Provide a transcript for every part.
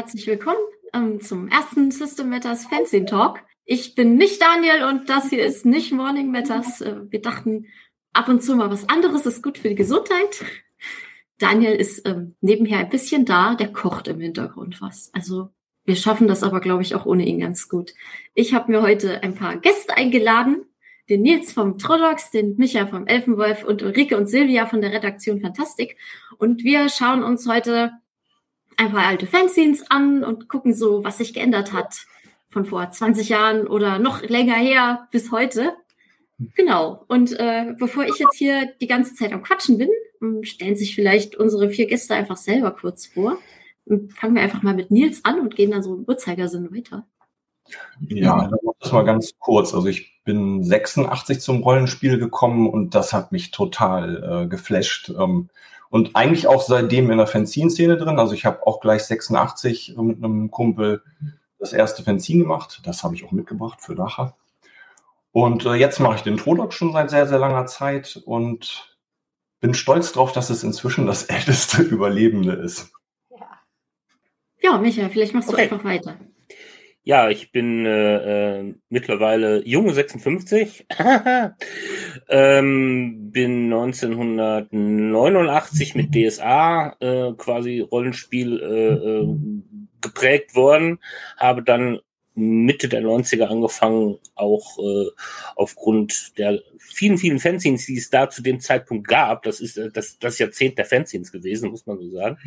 herzlich willkommen ähm, zum ersten System Matters Fancy Talk. Ich bin nicht Daniel und das hier ist nicht Morning Matters. Äh, wir dachten, ab und zu mal was anderes ist gut für die Gesundheit. Daniel ist ähm, nebenher ein bisschen da, der kocht im Hintergrund was. Also wir schaffen das aber, glaube ich, auch ohne ihn ganz gut. Ich habe mir heute ein paar Gäste eingeladen. Den Nils vom Trodox, den Micha vom Elfenwolf und Ulrike und Silvia von der Redaktion Fantastik. Und wir schauen uns heute ein paar alte Fanzines an und gucken so, was sich geändert hat von vor 20 Jahren oder noch länger her bis heute. Genau. Und äh, bevor ich jetzt hier die ganze Zeit am Quatschen bin, ähm, stellen sich vielleicht unsere vier Gäste einfach selber kurz vor. Und fangen wir einfach mal mit Nils an und gehen dann so im Uhrzeigersinn weiter. Ja, dann mach das mal ganz kurz. Also ich bin 86 zum Rollenspiel gekommen und das hat mich total äh, geflasht. Ähm, und eigentlich auch seitdem in der Fanzine-Szene drin. Also ich habe auch gleich 86 mit einem Kumpel das erste Fanzin gemacht. Das habe ich auch mitgebracht für nachher. Und äh, jetzt mache ich den Trodoc schon seit sehr, sehr langer Zeit und bin stolz drauf, dass es inzwischen das älteste Überlebende ist. Ja, ja Michael, vielleicht machst du okay. einfach weiter. Ja, ich bin äh, äh, mittlerweile junge 56, ähm, bin 1989 mit DSA äh, quasi Rollenspiel äh, äh, geprägt worden, habe dann Mitte der 90er angefangen, auch äh, aufgrund der vielen, vielen Fanzines, die es da zu dem Zeitpunkt gab, das ist äh, das, das Jahrzehnt der Fanzines gewesen, muss man so sagen,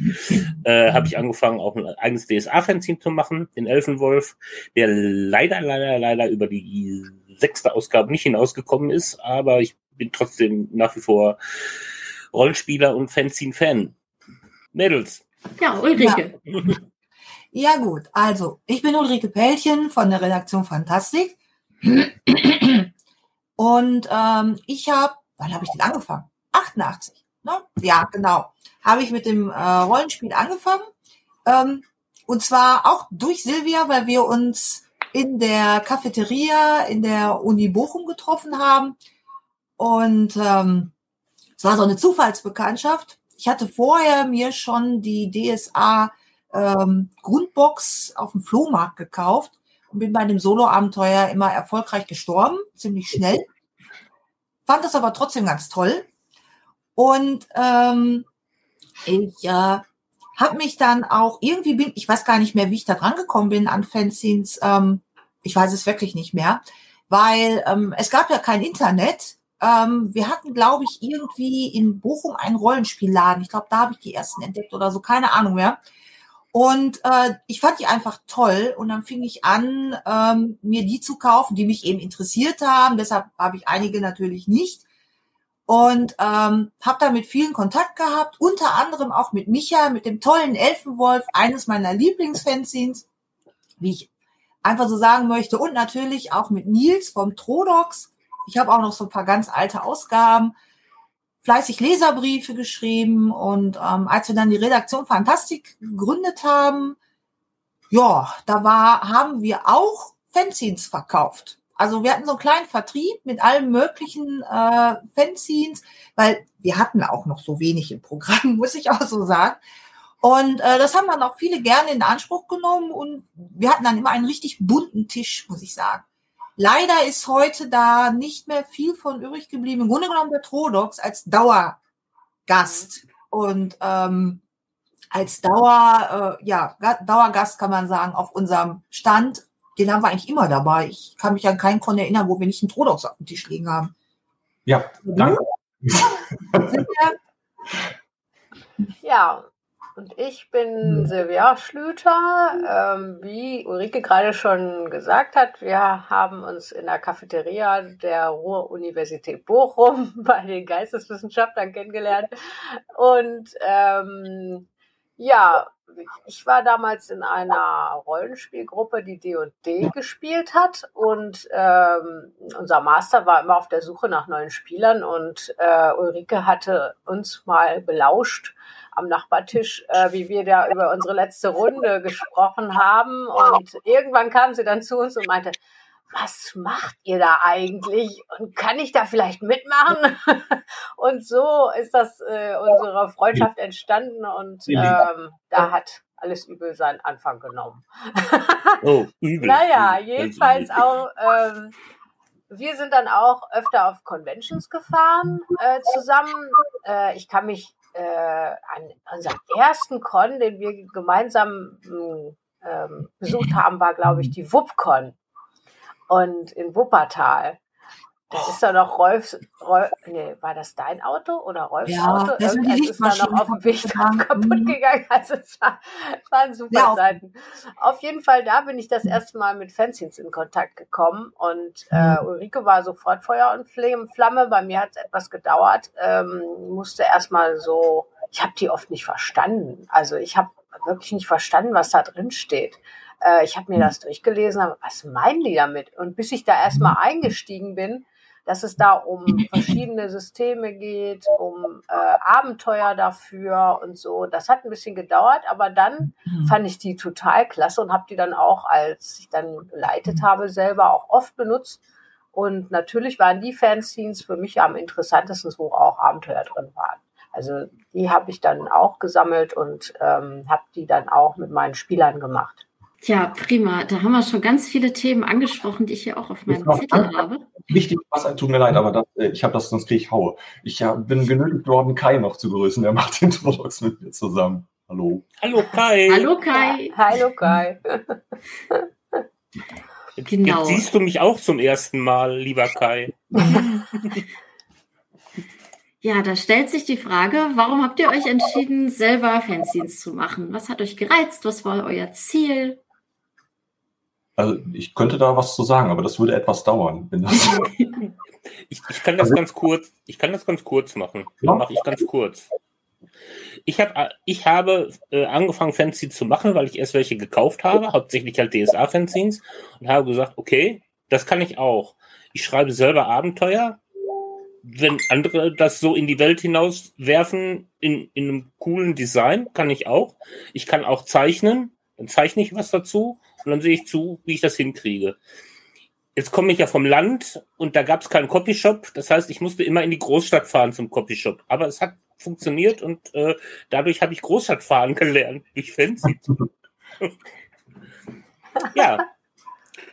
äh, habe ich angefangen, auch ein eigenes DSA-Fanzine zu machen, den Elfenwolf, der leider, leider, leider über die sechste Ausgabe nicht hinausgekommen ist, aber ich bin trotzdem nach wie vor Rollenspieler und Fanzine-Fan. Mädels. Ja, Ulrike. Ja. ja gut, also ich bin Ulrike Pellchen von der Redaktion Fantastik. Und ähm, ich habe, wann habe ich denn angefangen? 88. Ne? Ja, genau. Habe ich mit dem äh, Rollenspiel angefangen. Ähm, und zwar auch durch Silvia, weil wir uns in der Cafeteria in der Uni Bochum getroffen haben. Und ähm, es war so eine Zufallsbekanntschaft. Ich hatte vorher mir schon die DSA ähm, Grundbox auf dem Flohmarkt gekauft bin bei dem Solo-Abenteuer immer erfolgreich gestorben, ziemlich schnell. Fand das aber trotzdem ganz toll. Und ähm, ich äh, habe mich dann auch irgendwie bin, ich weiß gar nicht mehr, wie ich da dran gekommen bin an Fanzines. Ähm, ich weiß es wirklich nicht mehr, weil ähm, es gab ja kein Internet. Ähm, wir hatten, glaube ich, irgendwie in Bochum einen Rollenspielladen. Ich glaube, da habe ich die ersten entdeckt oder so, keine Ahnung mehr. Und äh, ich fand die einfach toll und dann fing ich an, ähm, mir die zu kaufen, die mich eben interessiert haben. Deshalb habe ich einige natürlich nicht. Und ähm, habe da mit vielen Kontakt gehabt, unter anderem auch mit Micha, mit dem tollen Elfenwolf, eines meiner Lieblingsfanzines, wie ich einfach so sagen möchte. Und natürlich auch mit Nils vom Trodox. Ich habe auch noch so ein paar ganz alte Ausgaben fleißig Leserbriefe geschrieben und ähm, als wir dann die Redaktion Fantastik gegründet haben, ja, da war, haben wir auch Fanzines verkauft. Also wir hatten so einen kleinen Vertrieb mit allen möglichen äh, Fanzines, weil wir hatten auch noch so wenig im Programm, muss ich auch so sagen. Und äh, das haben dann auch viele gerne in Anspruch genommen und wir hatten dann immer einen richtig bunten Tisch, muss ich sagen. Leider ist heute da nicht mehr viel von übrig geblieben. Im Grunde genommen der Trodox als Dauergast. Und ähm, als Dauer, äh, ja, Dauergast kann man sagen, auf unserem Stand, den haben wir eigentlich immer dabei. Ich kann mich an keinen Kon erinnern, wo wir nicht einen Trodox auf dem Tisch liegen haben. Ja, danke. ja, und ich bin hm. Silvia Schlüter. Ähm, wie Ulrike gerade schon gesagt hat, wir haben uns in der Cafeteria der Ruhr-Universität Bochum bei den Geisteswissenschaftlern kennengelernt. Und ähm, ja, ich war damals in einer Rollenspielgruppe, die D&D gespielt hat und ähm, unser Master war immer auf der Suche nach neuen Spielern und äh, Ulrike hatte uns mal belauscht am Nachbartisch, äh, wie wir da über unsere letzte Runde gesprochen haben und irgendwann kam sie dann zu uns und meinte, was macht ihr da eigentlich? Und kann ich da vielleicht mitmachen? und so ist das äh, unsere Freundschaft entstanden und ähm, da hat alles übel seinen Anfang genommen. oh, übel. Naja, jedenfalls auch, ähm, wir sind dann auch öfter auf Conventions gefahren äh, zusammen. Äh, ich kann mich äh, an unseren ersten Con, den wir gemeinsam ähm, besucht haben, war, glaube ich, die WupCon und in Wuppertal. Da ist da noch Rolfs, Rolf, nee, war das dein Auto oder Rolfs Ja, Auto? das Irgendwas ist da noch auf dem Weg drauf kaputt Mhm. gegangen. Also es war, waren super Ja. Zeiten. Auf jeden Fall, da bin ich das erste Mal mit Fanzines in Kontakt gekommen und äh, Mhm. Ulrike war sofort Feuer und Fl- Flamme. Bei mir hat es etwas gedauert. Ähm, musste erstmal so, ich habe die oft nicht verstanden. Also ich habe wirklich nicht verstanden, was da drin steht. Äh, ich habe mir das durchgelesen, aber was meinen die damit? Und bis ich da erstmal eingestiegen bin, dass es da um verschiedene Systeme geht, um äh, Abenteuer dafür und so. Das hat ein bisschen gedauert, aber dann Mhm. fand ich die total klasse und habe die dann auch, als ich dann geleitet habe, selber auch oft benutzt. Und natürlich waren die Fanzines für mich am interessantesten, wo auch Abenteuer drin waren. Also die habe ich dann auch gesammelt und ähm, habe die dann auch mit meinen Spielern gemacht. Ja, prima. Da haben wir schon ganz viele Themen angesprochen, die ich hier auch auf meinem Zettel habe. Wichtig, was tut mir leid, aber das, äh, ich habe das, sonst kriege ich Haue. Ich ja, bin genötigt worden, Kai noch zu grüßen. Der macht den Trodox mit mir zusammen. Hallo. Hallo Kai. Hallo Kai. Hallo Kai. Genau. jetzt siehst du mich auch zum ersten Mal, lieber Kai. Ja, da stellt sich die Frage, warum habt ihr euch entschieden, selber Fanzines zu machen? Was hat euch gereizt? Was war euer Ziel? Also ich könnte da was zu sagen, aber das würde etwas dauern. Wenn das Ich, ich kann das Also- ganz kurz, ich kann das ganz kurz machen. Ja. Mache ich ganz kurz. Ich, hab, ich habe äh, angefangen, Fanzines zu machen, weil ich erst welche gekauft habe, hauptsächlich halt DSA-Fanzines, und habe gesagt, okay, das kann ich auch. Ich schreibe selber Abenteuer. Wenn andere das so in die Welt hinaus werfen, in, in einem coolen Design, kann ich auch. Ich kann auch zeichnen, dann zeichne ich was dazu und dann sehe ich zu, wie ich das hinkriege. Jetzt komme ich ja vom Land und da gab es keinen Copyshop. Das heißt, ich musste immer in die Großstadt fahren zum Copyshop. Aber es hat funktioniert und äh, dadurch habe ich Großstadtfahren gelernt durch Fancy. ja,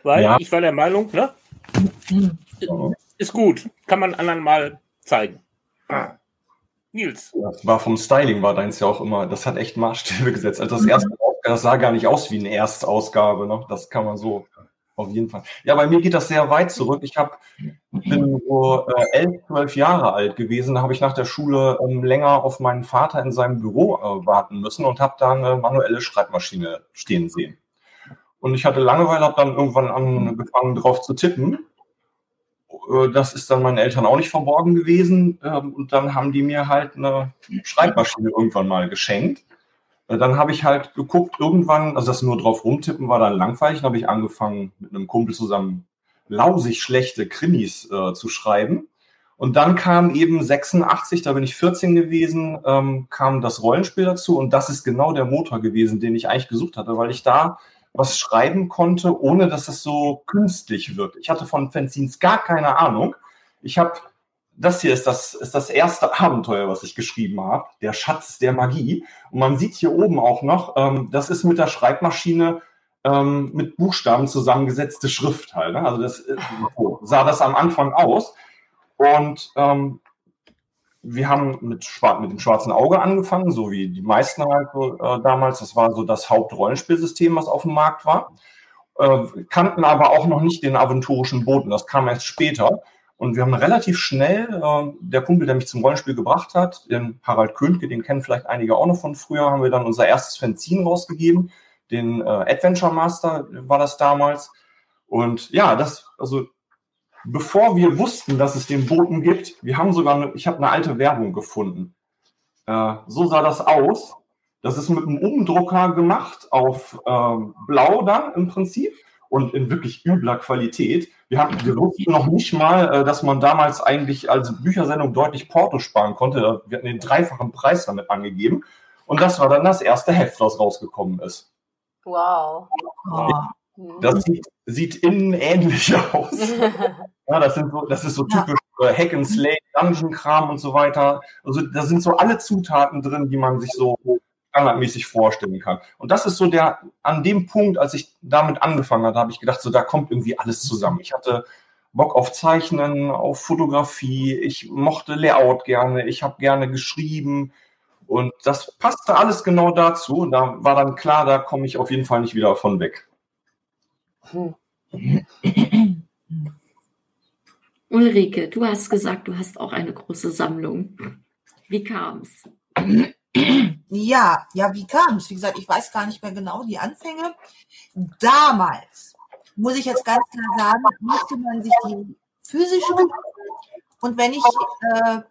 weil Ja. ich war der Meinung, ne, ist gut, kann man anderen mal zeigen. Nils, Das war vom Styling, war deins ja auch immer, das hat echt Maßstäbe gesetzt. Also das erste Ausgabe, das sah gar nicht aus wie eine Erstausgabe, ne? Das kann man so auf jeden Fall. Ja, bei mir geht das sehr weit zurück. Ich hab, bin so äh, elf, zwölf Jahre alt gewesen. Da habe ich nach der Schule ähm, länger auf meinen Vater in seinem Büro äh, warten müssen und habe da eine manuelle Schreibmaschine stehen sehen. Und ich hatte Langeweile, habe dann irgendwann angefangen drauf zu tippen. Äh, Das ist dann meinen Eltern auch nicht verborgen gewesen. Ähm, Und dann haben die mir halt eine Schreibmaschine irgendwann mal geschenkt. Dann habe ich halt geguckt, irgendwann, also das nur drauf rumtippen war dann langweilig. Dann habe ich angefangen, mit einem Kumpel zusammen lausig schlechte Krimis äh, zu schreiben. Und dann kam eben 86, da bin ich 14 gewesen, ähm, kam das Rollenspiel dazu. Und das ist genau der Motor gewesen, den ich eigentlich gesucht hatte, weil ich da was schreiben konnte, ohne dass es so künstlich wirkt. Ich hatte von Fanzines gar keine Ahnung. Ich habe, das hier ist das, ist das erste Abenteuer, was ich geschrieben habe, der Schatz der Magie. Und man sieht hier oben auch noch, ähm, das ist mit der Schreibmaschine ähm, mit Buchstaben zusammengesetzte Schrift halt. Ne? Also das äh, so sah das am Anfang aus. Und ähm, wir haben mit, mit dem schwarzen Auge angefangen, so wie die meisten halt äh, damals. Das war so das Hauptrollenspielsystem, was auf dem Markt war. Äh, kannten aber auch noch nicht den aventurischen Boten. Das kam erst später. Und wir haben relativ schnell, äh, der Kumpel, der mich zum Rollenspiel gebracht hat, den Harald Könke, den kennen vielleicht einige auch noch von früher, haben wir dann unser erstes Fanzine rausgegeben. Den äh, Adventure Master war das damals. Und ja, das, also bevor wir wussten, dass es den Boten gibt, wir haben sogar, eine, ich habe eine alte Werbung gefunden. Äh, so sah das aus. Das ist mit einem Umdrucker gemacht auf ähm, Blau dann im Prinzip und in wirklich übler Qualität. Wir, haben, wir wussten noch nicht mal, äh, dass man damals eigentlich als Büchersendung deutlich Porto sparen konnte. Wir hatten den dreifachen Preis damit angegeben. Und das war dann das erste Heft, was rausgekommen ist. Wow. Oh. Mhm. Das sieht sieht innen ähnlich aus. ja, das, sind so, das ist so typisch äh, Hack and Slay, Dungeon-Kram und so weiter. Also da sind so alle Zutaten drin, die man sich so standardmäßig vorstellen kann. Und das ist so der, an dem Punkt, als ich damit angefangen habe, habe ich gedacht, so da kommt irgendwie alles zusammen. Ich hatte Bock auf Zeichnen, auf Fotografie, ich mochte Layout gerne, ich habe gerne geschrieben und das passte alles genau dazu. Da war dann klar, da komme ich auf jeden Fall nicht wieder von weg. Ulrike, du hast gesagt, du hast auch eine große Sammlung. Wie kam es? Ja, ja, wie kam es? Wie gesagt, ich weiß gar nicht mehr genau die Anfänge. Damals, muss ich jetzt ganz klar sagen, musste man sich die physischen und wenn ich äh,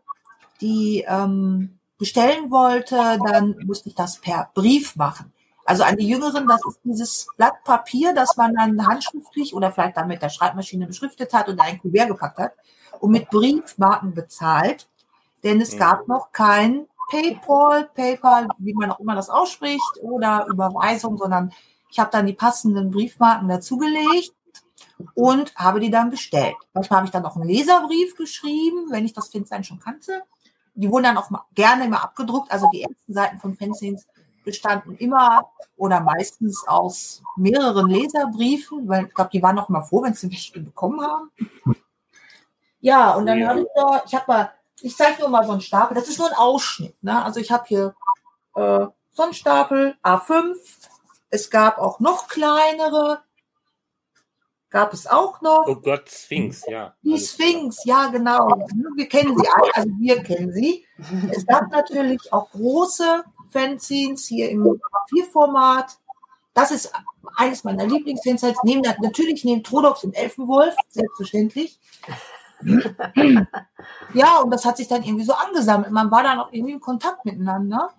die ähm, bestellen wollte, dann musste ich das per Brief machen. Also an die Jüngeren, das ist dieses Blatt Papier, das man dann handschriftlich oder vielleicht dann mit der Schreibmaschine beschriftet hat und ein Kuvert gepackt hat und mit Briefmarken bezahlt. Denn es gab noch kein PayPal, PayPal, wie man auch immer das ausspricht, oder Überweisung, sondern ich habe dann die passenden Briefmarken dazugelegt und habe die dann bestellt. Manchmal habe ich dann auch einen Leserbrief geschrieben, wenn ich das Fanzine schon kannte. Die wurden dann auch gerne immer abgedruckt. Also die ersten Seiten von Fanzines bestanden immer oder meistens aus mehreren Leserbriefen, weil ich glaube, die waren noch mal froh, wenn sie welche bekommen haben. Ja, und dann ja. habe ich da, ich habe mal, ich zeige nur mal so einen Stapel, das ist nur ein Ausschnitt. Ne? Also ich habe hier äh, so einen Stapel A5. Es gab auch noch kleinere, gab es auch noch. Oh Gott, Sphinx, ja. Die Sphinx, ja, genau. Wir kennen sie alle, also wir kennen sie. Es gab natürlich auch große Fanzines hier im A4-Format. Das ist eines meiner Lieblingsfanzines. Neben, natürlich neben Trodox und Elfenwolf, selbstverständlich. Ja, und das hat sich dann irgendwie so angesammelt. Man war dann auch irgendwie in Kontakt miteinander.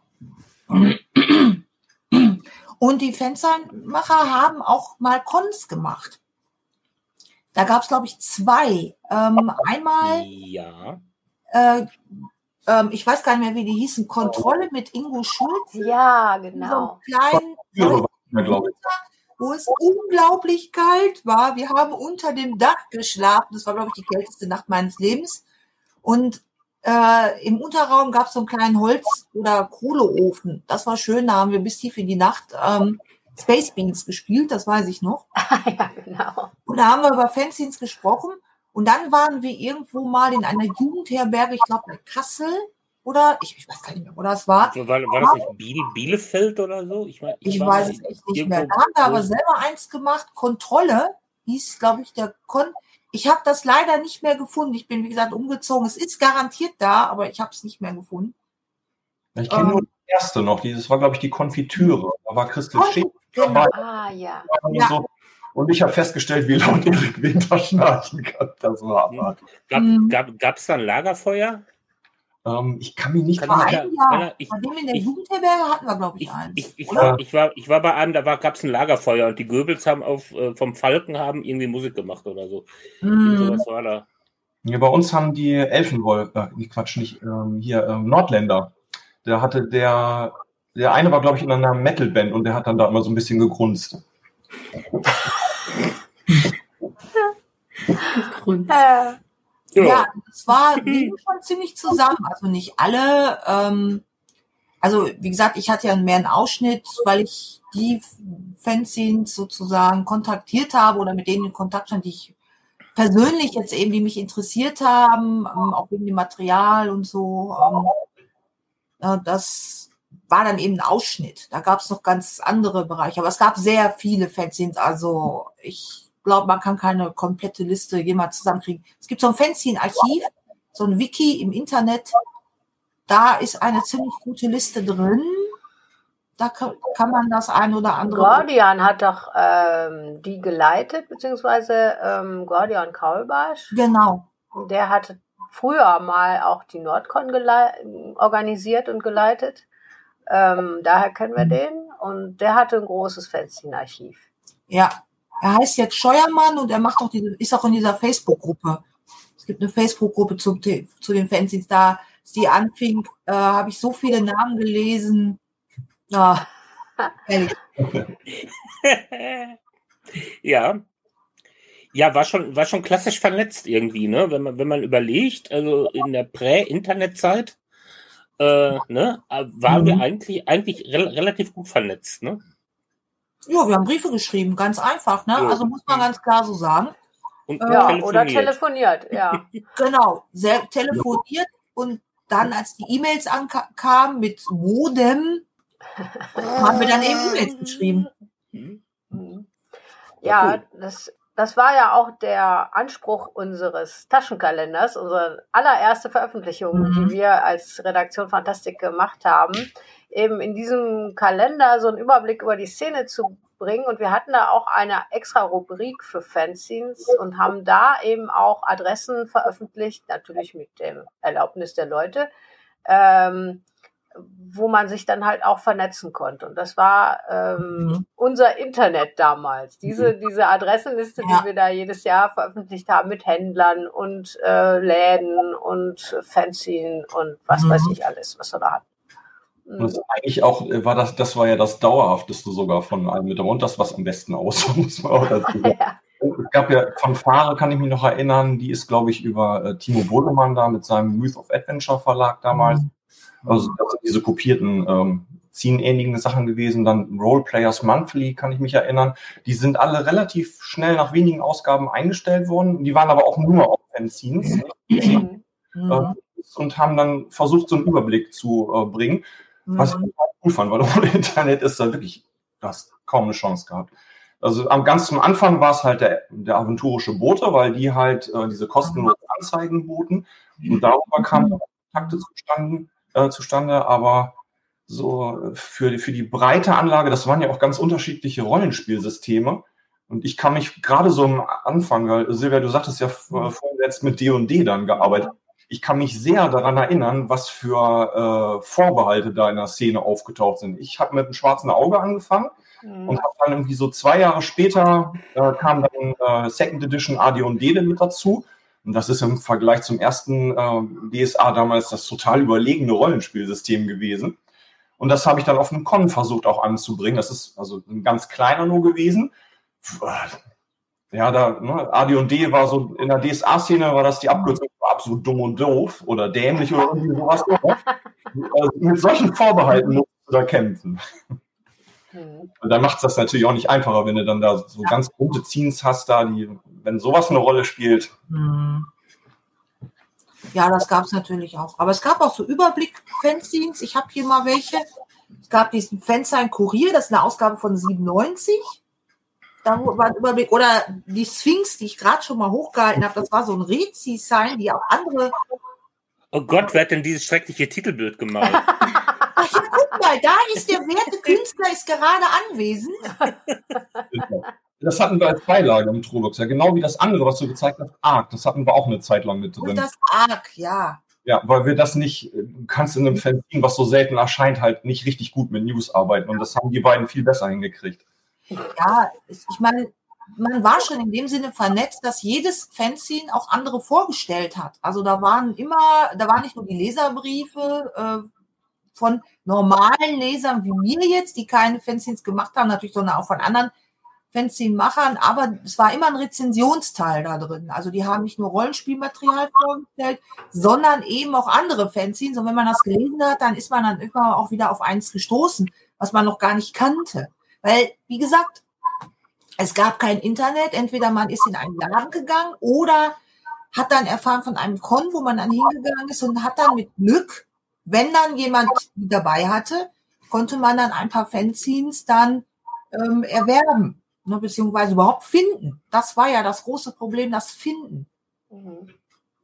Und die Fanzine-Macher haben auch mal Cons gemacht. Da gab es, glaube ich, zwei. Ähm, einmal ja. äh, ähm, ich weiß gar nicht mehr, wie die hießen, Kontrolle mit Ingo Schulz. Ja, genau. So einen kleinen, wo es unglaublich kalt war. Wir haben unter dem Dach geschlafen. Das war, glaube ich, die kälteste Nacht meines Lebens. Und äh, im Unterraum gab es so einen kleinen Holz- oder Kohleofen. Das war schön. Da haben wir bis tief in die Nacht ähm, Space Beans gespielt. Das weiß ich noch. ja, genau. Und da haben wir über Fanzines gesprochen. Und dann waren wir irgendwo mal in einer Jugendherberge, ich glaube in Kassel oder ich, ich, weiß gar nicht mehr, wo das war. War, war das nicht Biel, Bielefeld oder so? Ich, mein, ich, ich weiß es echt nicht mehr. Da haben wir aber selber eins gemacht, Kontrolle hieß, glaube ich, der Kon. Ich habe das leider nicht mehr gefunden. Ich bin, wie gesagt, umgezogen. Es ist garantiert da, aber ich habe es nicht mehr gefunden. Ich kenne ähm, nur die erste noch. Das war, glaube ich, die Konfitüre. Da war Christel Schick genau. Ah, ja. ja. So, und ich habe festgestellt, wie laut Erik Winter schnarchen kann. Das war aber. Gab es gab, gab's dann Lagerfeuer? Ähm, ich kann mich nicht kann ein Jahr. Bei dem in der Jugendherberge hatten wir, glaube ich, ich, eins. Ich, ich, war, ich, war, ich war bei einem, da gab es ein Lagerfeuer und die Goebbels haben auf, äh, vom Falken haben irgendwie Musik gemacht oder so. Mm. Sowas war da. Ja, bei uns haben die Elfenwolf, äh, Quatsch, nicht, ähm, hier, ähm, Nordländer. Der hatte der, der eine war, glaube ich, in einer Metalband und der hat dann da immer so ein bisschen gegrunzt. äh, ja, das war schon ziemlich zusammen. Also nicht alle. Ähm, also wie gesagt, ich hatte ja mehr einen Ausschnitt, weil ich die Fanzines sozusagen kontaktiert habe oder mit denen in Kontakt stand, die ich persönlich jetzt eben, die mich interessiert haben, ähm, auch wegen dem Material und so. Ähm, äh, das war dann eben ein Ausschnitt. Da gab es noch ganz andere Bereiche, aber es gab sehr viele Fanzines. Also ich glaube, man kann keine komplette Liste jemals zusammenkriegen. Es gibt so ein Fanzine-Archiv, so ein Wiki im Internet. Da ist eine ziemlich gute Liste drin. Da kann man das ein oder andere. Gordian hat doch ähm, die geleitet, beziehungsweise ähm, Gordian Kaulbarsch. Genau. Der hatte früher mal auch die Nordcon organisiert und geleitet. Ähm, daher kennen wir den. Und der hatte ein großes Fanzine-Archiv. Ja, er heißt jetzt Scheuermann und er macht auch diese, ist auch in dieser Facebook-Gruppe. Es gibt eine Facebook-Gruppe zu, zu den Fanzines. Da, die anfing, äh, habe ich so viele Namen gelesen. Ja, ja. Ja, war schon, war schon klassisch vernetzt irgendwie, ne? Wenn man, wenn man überlegt, also in der Prä-Internet-Zeit, äh, ne, waren mhm. wir eigentlich, eigentlich re relativ gut vernetzt, ne? Ja, wir haben Briefe geschrieben, ganz einfach, ne? Ja. Also muss man ganz klar so sagen. Und äh, ja, telefoniert. oder telefoniert, ja. genau, sehr telefoniert und dann, als die E-Mails ankamen mit Modem, haben wir dann eben E-Mails geschrieben. Ja, das, das war ja auch der Anspruch unseres Taschenkalenders, unsere allererste Veröffentlichung, mhm. die wir als Redaktion Fantastik gemacht haben, eben in diesem Kalender so einen Überblick über die Szene zu bringen. Und wir hatten da auch eine extra Rubrik für Fanzines und haben da eben auch Adressen veröffentlicht, natürlich mit dem Erlaubnis der Leute, ähm, wo man sich dann halt auch vernetzen konnte. Und das war ähm, mhm. unser Internet damals. Diese, mhm. diese Adressenliste, ja. die wir da jedes Jahr veröffentlicht haben mit Händlern und äh, Läden und Fanzine und was mhm. weiß ich alles, was wir da hatten. Und das eigentlich auch äh, war das, das war ja das dauerhafteste sogar von allem mit und das, was am besten aussah, muss man auch dazu sagen. ja. Es gab ja von Fahre, kann ich mich noch erinnern, die ist, glaube ich, über äh, Timo Bodemann da mit seinem Youth of Adventure Verlag damals. Mhm. Also das sind diese kopierten ähm, Ziehen-ähnlichen Sachen gewesen. Dann Roleplayers Monthly, kann ich mich erinnern. Die sind alle relativ schnell nach wenigen Ausgaben eingestellt worden. Die waren aber auch nur auf Fanzines. Mhm. Äh, und haben dann versucht, so einen Überblick zu äh, bringen. Was mhm. ich cool fand, weil ohne Internet ist da wirklich, du hast kaum eine Chance gehabt. Also am ganz zum Anfang war es halt der, der aventurische Bote, weil die halt äh, diese kostenlosen Anzeigen boten. Und darüber kamen Kontakte zustande, äh, zustande. Aber so für, für die breite Anlage, das waren ja auch ganz unterschiedliche Rollenspielsysteme. Und ich kann mich gerade so am Anfang, weil Silvia, du sagtest ja vorhin jetzt mit D&D dann gearbeitet ich kann mich sehr daran erinnern, was für äh, Vorbehalte da in der Szene aufgetaucht sind. Ich habe mit einem schwarzen Auge angefangen mhm. und habe dann irgendwie so zwei Jahre später äh, kam dann äh, Second Edition AD&D mit dazu. Und das ist im Vergleich zum ersten äh, DSA damals das total überlegene Rollenspielsystem gewesen. Und das habe ich dann auf einem Con versucht auch anzubringen. Das ist also ein ganz kleiner nur gewesen ja, da, ne, AD&D war so, in der DSA-Szene war das die Abkürzung war absolut dumm und doof oder dämlich oder irgendwie sowas. also mit solchen Vorbehalten musst du da kämpfen. Mhm. Und dann macht es das natürlich auch nicht einfacher, wenn du dann da so ganz bunte Scenes hast, da, die, wenn sowas eine Rolle spielt. Mhm. Ja, das gab es natürlich auch. Aber es gab auch so Überblick-Fanzines. Ich habe hier mal welche. Es gab diesen Fanzine Kurier, das ist eine Ausgabe von 97 da war ein Überblick. Oder die Sphinx, die ich gerade schon mal hochgehalten habe, das war so ein Rezi-Sign, die auch andere. Oh Gott, wer hat denn dieses schreckliche Titelbild gemalt? Ach ja, guck mal, da ist der werte Künstler ist gerade anwesend. Das hatten wir als Beilage im Trobux, ja, genau wie das andere, was du gezeigt hast, Arc. Das hatten wir auch eine Zeit lang mit drin. Und das Arc, ja. Ja, weil wir das nicht, du kannst in einem Fanzine, was so selten erscheint, halt nicht richtig gut mit News arbeiten. Und das haben die beiden viel besser hingekriegt. Ja, ich meine, man war schon in dem Sinne vernetzt, dass jedes Fanzine auch andere vorgestellt hat. Also da waren immer, da waren nicht nur die Leserbriefe äh, von normalen Lesern wie mir jetzt, die keine Fanzines gemacht haben, natürlich, sondern auch von anderen Fanzine-Machern, aber es war immer ein Rezensionsteil da drin. Also die haben nicht nur Rollenspielmaterial vorgestellt, sondern eben auch andere Fanzines. Und wenn man das gelesen hat, dann ist man dann immer auch wieder auf eins gestoßen, was man noch gar nicht kannte. Weil, wie gesagt, es gab kein Internet. Entweder man ist in einen Laden gegangen oder hat dann erfahren von einem Con, wo man dann hingegangen ist und hat dann mit Glück, wenn dann jemand dabei hatte, konnte man dann ein paar Fanzines dann ähm, erwerben, ne, beziehungsweise überhaupt finden. Das war ja das große Problem, das Finden. Mhm.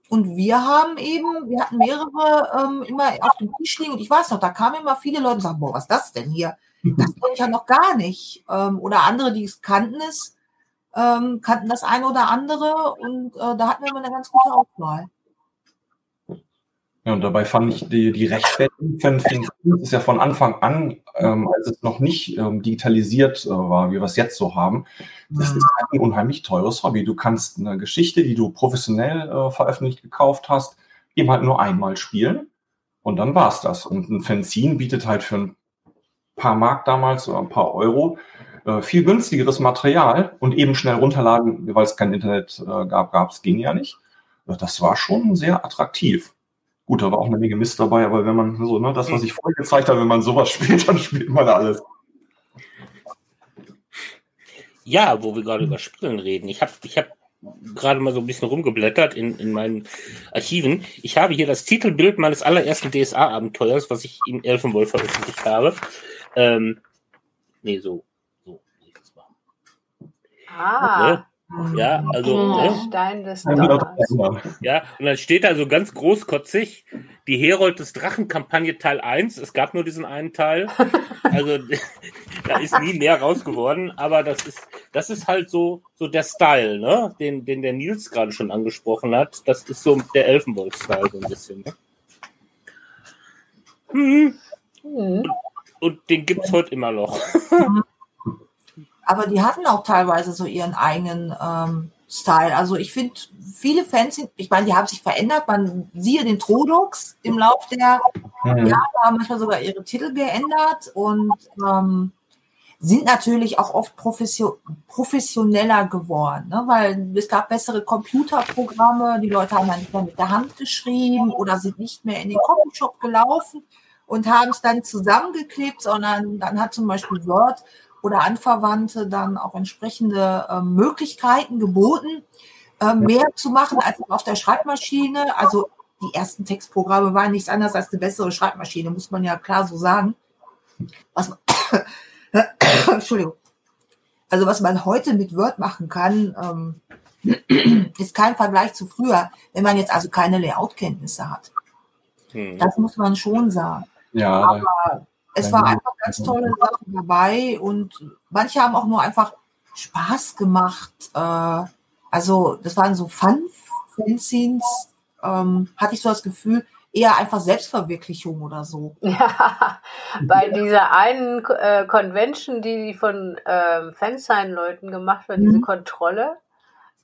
Und wir haben eben, wir hatten mehrere ähm, immer auf dem Tisch liegen und ich weiß noch, da kamen immer viele Leute und sagen, boah, was ist das denn hier? Das kenne ich ja noch gar nicht. Ähm, oder andere, die es kannten es, ähm, kannten das eine oder andere und äh, da hatten wir immer eine ganz gute Auswahl. Ja, und dabei fand ich die, die Rechtfertigung ist ja von Anfang an, ähm, als es noch nicht ähm, digitalisiert äh, war, wie wir es jetzt so haben, das ist halt ein unheimlich teures Hobby. Du kannst eine Geschichte, die du professionell äh, veröffentlicht gekauft hast, eben halt nur einmal spielen und dann war's das. Und ein Fanzine bietet halt für ein paar Mark damals oder ein paar Euro äh, viel günstigeres Material und eben schnell runterladen, weil es kein Internet äh, gab, gab es, ging ja nicht. Äh, das war schon sehr attraktiv. Gut, da war auch eine Menge Mist dabei, aber wenn man so, ne, das, was ich vorher gezeigt habe, wenn man sowas spielt, dann spielt man alles. Ja, wo wir gerade über Spielen reden. Ich habe ich hab gerade mal so ein bisschen rumgeblättert in, in meinen Archiven. Ich habe hier das Titelbild meines allerersten DSA-Abenteuers, was ich in Elfenwolf veröffentlicht habe. Ähm, nee, so. so Ah. Ne? Ja, also. Oh. Ne? Stein des Ja, Donners. Ja, und dann steht da so ganz großkotzig, die Herold des Drachen-Kampagne Teil 1. Es gab nur diesen einen Teil. Also da ist nie mehr raus geworden, aber das ist, das ist halt so, so der Style, ne? Den, den der Nils gerade schon angesprochen hat. Das ist so der Elfenwolf-Style so ein bisschen. Ne? Hm, Hm. und den gibt's heute immer noch. Aber die hatten auch teilweise so ihren eigenen ähm, Style. Also ich finde, viele Fans sind, ich meine, die haben sich verändert. Man siehe den Trodox im Lauf der Mhm. Jahre, haben manchmal sogar ihre Titel geändert und ähm, sind natürlich auch oft professio professioneller geworden, ne? weil es gab bessere Computerprogramme, die Leute haben dann nicht mehr mit der Hand geschrieben oder sind nicht mehr in den Copyshop gelaufen und haben es dann zusammengeklebt, sondern dann hat zum Beispiel Word oder Anverwandte dann auch entsprechende äh, Möglichkeiten geboten, äh, mehr zu machen als auf der Schreibmaschine. Also die ersten Textprogramme waren nichts anderes als eine bessere Schreibmaschine, muss man ja klar so sagen. Was man, Entschuldigung. Also was man heute mit Word machen kann, ähm, ist kein Vergleich zu früher, wenn man jetzt also keine Layout-Kenntnisse hat. Hm. Das muss man schon sagen. Ja, Aber es war einfach ganz tolle Sachen dabei und manche haben auch nur einfach Spaß gemacht. Äh, also das waren so Fun-Fanzines, ähm, hatte ich so das Gefühl, eher einfach Selbstverwirklichung oder so. Ja, bei dieser einen äh, Convention, die von ähm, Fansign-Leuten gemacht wird, diese Mhm. Kontrolle,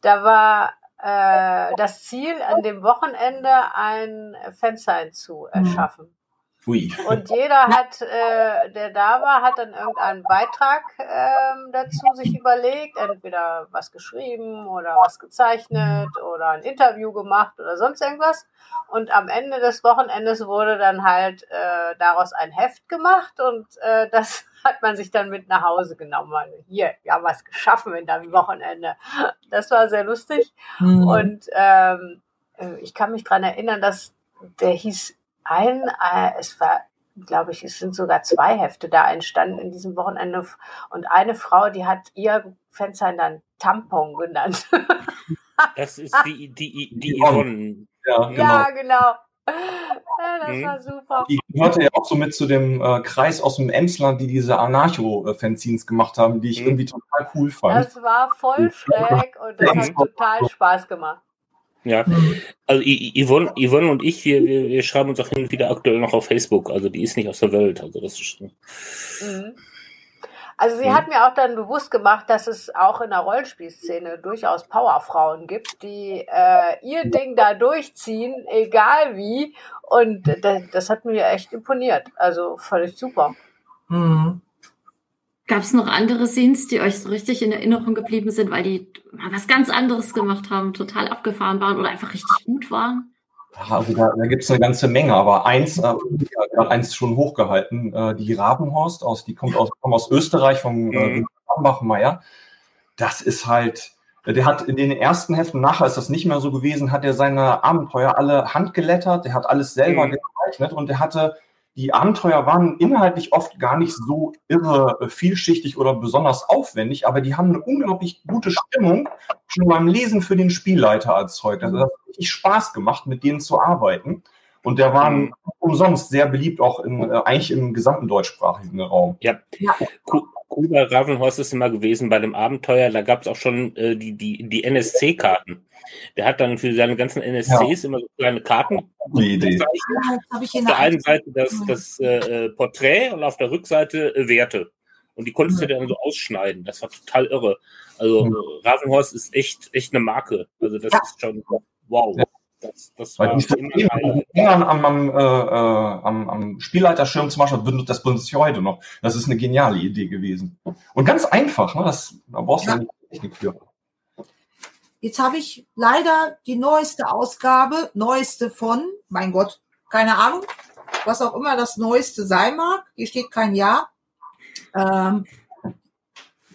da war äh, das Ziel, an dem Wochenende ein Fansign zu erschaffen. Ui. Und jeder hat, äh, der da war, hat dann irgendeinen Beitrag ähm, dazu sich überlegt, entweder was geschrieben oder was gezeichnet oder ein Interview gemacht oder sonst irgendwas. Und am Ende des Wochenendes wurde dann halt äh, daraus ein Heft gemacht und äh, das hat man sich dann mit nach Hause genommen. Hier, wir haben was geschaffen in deinem Wochenende. Das war sehr lustig. Mhm. Und ähm, äh, ich kann mich dran erinnern, dass der hieß ein, äh, es war, glaube ich, es sind sogar zwei Hefte da entstanden in diesem Wochenende. Und eine Frau, die hat ihr Fansign dann Tampon genannt. Das ist die, die, die Yvonne. Yvonne. Ja, genau. ja, genau. Ja, das Mhm. war super. Die gehörte ja auch so mit zu dem äh, Kreis aus dem Emsland, die diese Anarcho-Fanzines gemacht haben, die ich Mhm. irgendwie total cool fand. Das war voll schräg und das hat total Spaß gemacht. Ja, also I- I- Yvonne, Yvonne und ich, wir, wir, wir schreiben uns auch hin und wieder aktuell noch auf Facebook. Also die ist nicht aus der Welt. Also das ist schon. Mhm. Also sie Mhm. hat mir auch dann bewusst gemacht, dass es auch in der Rollenspielszene durchaus Powerfrauen gibt, die äh, ihr Ding da durchziehen, egal wie. Und das, das hat mir echt imponiert. Also völlig super. Mhm. Gab es noch andere Scenes, die euch so richtig in Erinnerung geblieben sind, weil die mal was ganz anderes gemacht haben, total abgefahren waren oder einfach richtig gut waren? Also da, da gibt es eine ganze Menge, aber eins, äh, eins schon hochgehalten, äh, die Rabenhorst aus, die kommt aus, kommt aus Österreich vom äh, Mhm. Bachmeier. Das ist halt, der hat in den ersten Heften, nachher ist das nicht mehr so gewesen, hat er seine Abenteuer alle handgelettert, der hat alles selber Mhm. gezeichnet und der hatte, die Abenteuer waren inhaltlich oft gar nicht so irre vielschichtig oder besonders aufwendig, aber die haben eine unglaublich gute Stimmung schon beim Lesen für den Spielleiter erzeugt. Also das hat richtig Spaß gemacht, mit denen zu arbeiten. Und der war Mhm. umsonst sehr beliebt, auch in, äh, eigentlich im gesamten deutschsprachigen Raum. Ja. Ja. Ravenhorst ist immer gewesen bei dem Abenteuer, da gab es auch schon äh, die, die, die NSC-Karten. Der hat dann für seine ganzen NSCs immer so kleine Karten Die Idee. Ja, ich Auf der eine einen Seite das, das äh, äh, Porträt und auf der Rückseite äh, Werte. Und die konntest du dann so ausschneiden. Das war total irre. Also Mhm. Ravenhorst ist echt, echt eine Marke. Also das Ja. ist schon wow. Ja. Das, das Weil diese Themen am, am, äh, äh, am, am Spielleiterschirm zum Beispiel, das benutze ich heute noch. Das ist eine geniale Idee gewesen. Und ganz einfach, ne? das, da brauchst du ja nicht Technik für. Jetzt habe ich leider die neueste Ausgabe, neueste von, mein Gott, keine Ahnung, was auch immer das neueste sein mag. Hier steht kein Jahr. Ähm,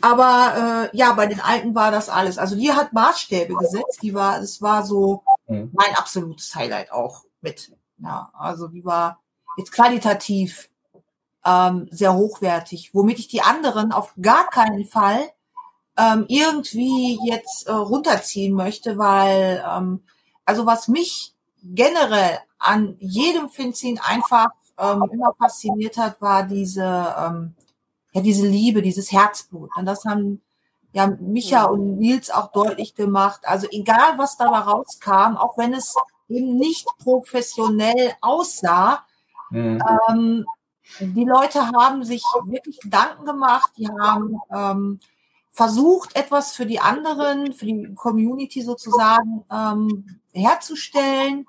aber äh, ja, bei den alten war das alles. Also die hat Maßstäbe gesetzt. Die war, es war so mhm. mein absolutes Highlight auch mit. Ja, also die war jetzt qualitativ ähm, sehr hochwertig, womit ich die anderen auf gar keinen Fall ähm, irgendwie jetzt äh, runterziehen möchte, weil ähm, also was mich generell an jedem Finzin einfach ähm, immer fasziniert hat, war diese ähm, ja diese Liebe, dieses Herzblut. Und das haben ja Micha und Nils auch deutlich gemacht. Also egal, was dabei rauskam, auch wenn es eben nicht professionell aussah, mhm. ähm, die Leute haben sich wirklich Gedanken gemacht, die haben ähm, versucht, etwas für die anderen, für die Community sozusagen ähm, herzustellen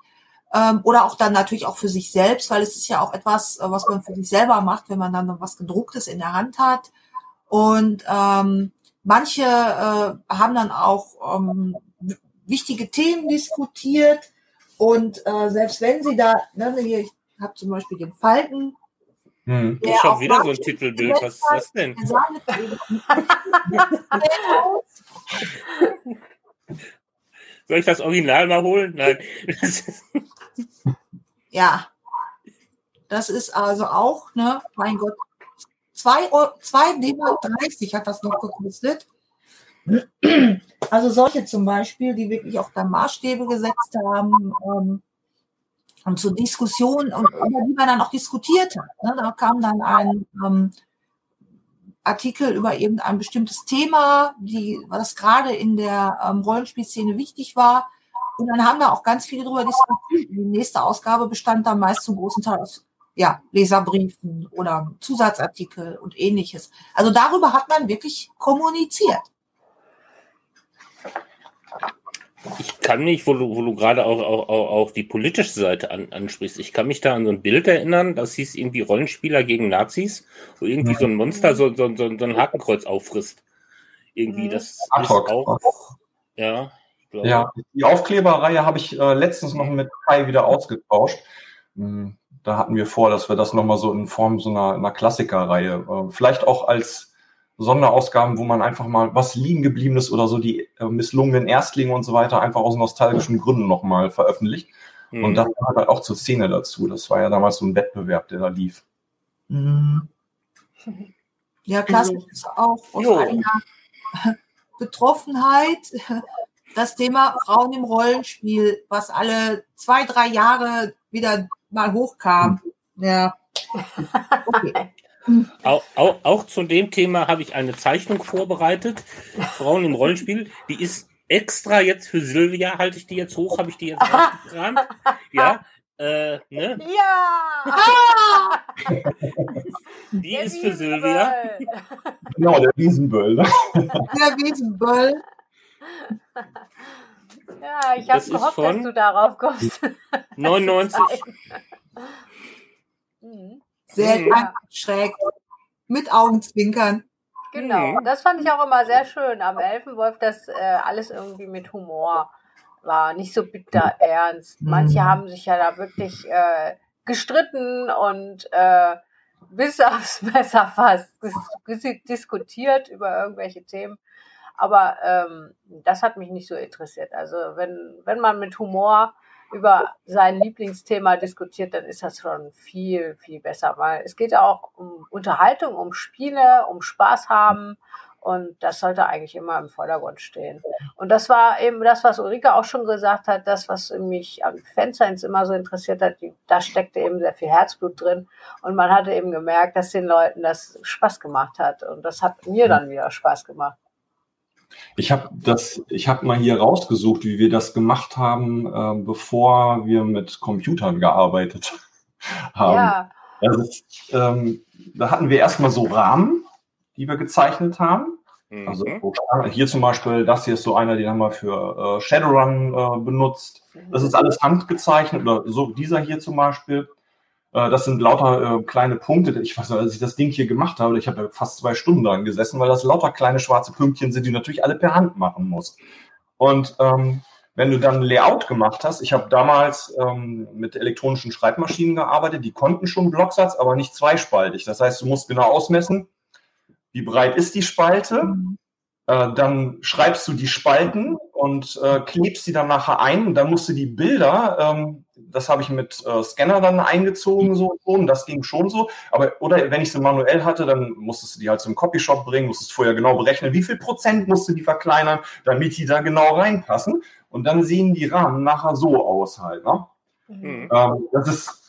ähm, oder auch dann natürlich auch für sich selbst, weil es ist ja auch etwas, äh, was man für sich selber macht, wenn man dann was gedrucktes in der Hand hat. Und ähm, manche äh, haben dann auch ähm, wichtige Themen diskutiert und äh, selbst wenn sie da, ne, hier, ich habe zum Beispiel den Falken. Hm. Das ist schon wieder so ein Titelbild. Was ist das denn? Soll ich das Original mal holen? Nein. ja. Das ist also auch, ne, mein Gott, 2 D-Mark 30 hat das noch gekostet. Also solche zum Beispiel, die wirklich auch da Maßstäbe gesetzt haben ähm, und zur Diskussion und über die man dann auch diskutiert hat. Ne? Da kam dann ein ähm, Artikel über irgendein bestimmtes Thema, die, was gerade in der ähm, Rollenspielszene wichtig war. Und dann haben da auch ganz viele darüber diskutiert. Die nächste Ausgabe bestand dann meist zum großen Teil aus ja, Leserbriefen oder Zusatzartikel und ähnliches. Also darüber hat man wirklich kommuniziert. Ich kann mich, wo du, wo du gerade auch, auch, auch die politische Seite an, ansprichst, ich kann mich da an so ein Bild erinnern, das hieß irgendwie Rollenspieler gegen Nazis, wo irgendwie so ein Monster so, so, so, so ein Hakenkreuz auffrisst. Irgendwie, mhm. das Ad ist auch. Ja, ja, die Aufkleberreihe habe ich äh, letztens noch mit Kai wieder ausgetauscht. Hm, da hatten wir vor, dass wir das nochmal so in Form so einer, einer Klassikerreihe, äh, vielleicht auch als Sonderausgaben, wo man einfach mal was liegen geblieben ist oder so die äh, misslungenen Erstlinge und so weiter einfach aus nostalgischen Gründen nochmal veröffentlicht. Mhm. Und das gehört halt auch zur Szene dazu. Das war ja damals so ein Wettbewerb, der da lief. Mhm. Ja, klassisch also, ist auch aus jo. einer Betroffenheit das Thema Frauen im Rollenspiel, was alle zwei, drei Jahre wieder mal hochkam. Ja. Okay. Auch, auch, auch zu dem Thema habe ich eine Zeichnung vorbereitet. Frauen im Rollenspiel. Die ist extra jetzt für Silvia, halte ich die jetzt hoch, habe ich die jetzt rausgekramt. Ja. Äh, ne? Ja! die der ist für Silvia. Genau, der Wiesenböll. Ne? Der Wiesenböll. Ja, ich habe gehofft, dass du darauf kommst. 99. mhm. Sehr mhm. schräg. Mit Augenzwinkern. Genau, mhm. das fand ich auch immer sehr schön am Elfenwolf, dass äh, alles irgendwie mit Humor war, nicht so bitter ernst. Manche mhm. haben sich ja da wirklich äh, gestritten und äh, bis aufs Messer fast diskutiert über irgendwelche Themen. Aber ähm, das hat mich nicht so interessiert. Also wenn, wenn man mit Humor über sein Lieblingsthema diskutiert, dann ist das schon viel, viel besser, weil es geht auch um Unterhaltung, um Spiele, um Spaß haben und das sollte eigentlich immer im Vordergrund stehen. Und das war eben das, was Ulrike auch schon gesagt hat, das, was mich an Fanscience immer so interessiert hat, die, da steckte eben sehr viel Herzblut drin und man hatte eben gemerkt, dass den Leuten das Spaß gemacht hat und das hat mir dann wieder Spaß gemacht. Ich habe das, ich habe mal hier rausgesucht, wie wir das gemacht haben, äh, bevor wir mit Computern gearbeitet haben. Ja. Also, ähm, da hatten wir erstmal so Rahmen, die wir gezeichnet haben. Also hier zum Beispiel, das hier ist so einer, den haben wir für äh, Shadowrun äh, benutzt. Das ist alles handgezeichnet oder so dieser hier zum Beispiel. Äh, das sind lauter äh, kleine Punkte. Ich weiß nicht, als ich das Ding hier gemacht habe, ich habe fast zwei Stunden dran gesessen, weil das lauter kleine schwarze Pünktchen sind, die natürlich alle per Hand machen musst. Und ähm, wenn du dann Layout gemacht hast, ich habe damals ähm, mit elektronischen Schreibmaschinen gearbeitet, die konnten schon Blocksatz, aber nicht zweispaltig. Das heißt, du musst genau ausmessen, wie breit ist die Spalte, mhm. äh, dann schreibst du die Spalten und äh, klebst sie dann nachher ein. dann musst du die Bilder, ähm, das habe ich mit äh, Scanner dann eingezogen, so schon, das ging schon so. Aber oder wenn ich sie manuell hatte, dann musstest du die halt zum Copyshop bringen, musstest vorher genau berechnen, wie viel Prozent musst du die verkleinern, damit die da genau reinpassen. Und dann sehen die Rahmen nachher so aus halt. Ne? Mhm. Ähm, das ist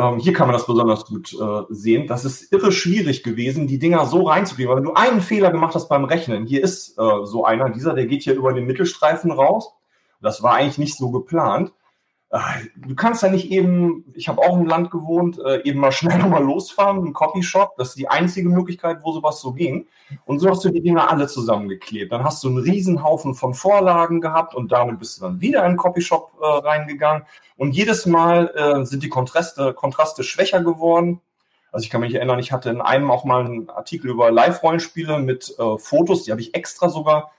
ähm, hier kann man das besonders gut äh, sehen. Das ist irre schwierig gewesen, die Dinger so reinzukriegen. Weil wenn du einen Fehler gemacht hast beim Rechnen, hier ist äh, so einer, dieser, der geht hier über den Mittelstreifen raus. Das war eigentlich nicht so geplant. Äh, du kannst ja nicht eben, ich habe auch im Land gewohnt, äh, eben mal schnell nochmal losfahren, ein Copyshop. Das ist die einzige Möglichkeit, wo sowas so ging. Und so hast du die Dinger alle zusammengeklebt. Dann hast du einen Riesenhaufen von Vorlagen gehabt und damit bist du dann wieder in den Copyshop äh, reingegangen. Und jedes Mal äh, sind die Kontraste, Kontraste schwächer geworden. Also ich kann mich erinnern, ich hatte in einem auch mal einen Artikel über Live-Rollenspiele mit äh, Fotos, die habe ich extra sogar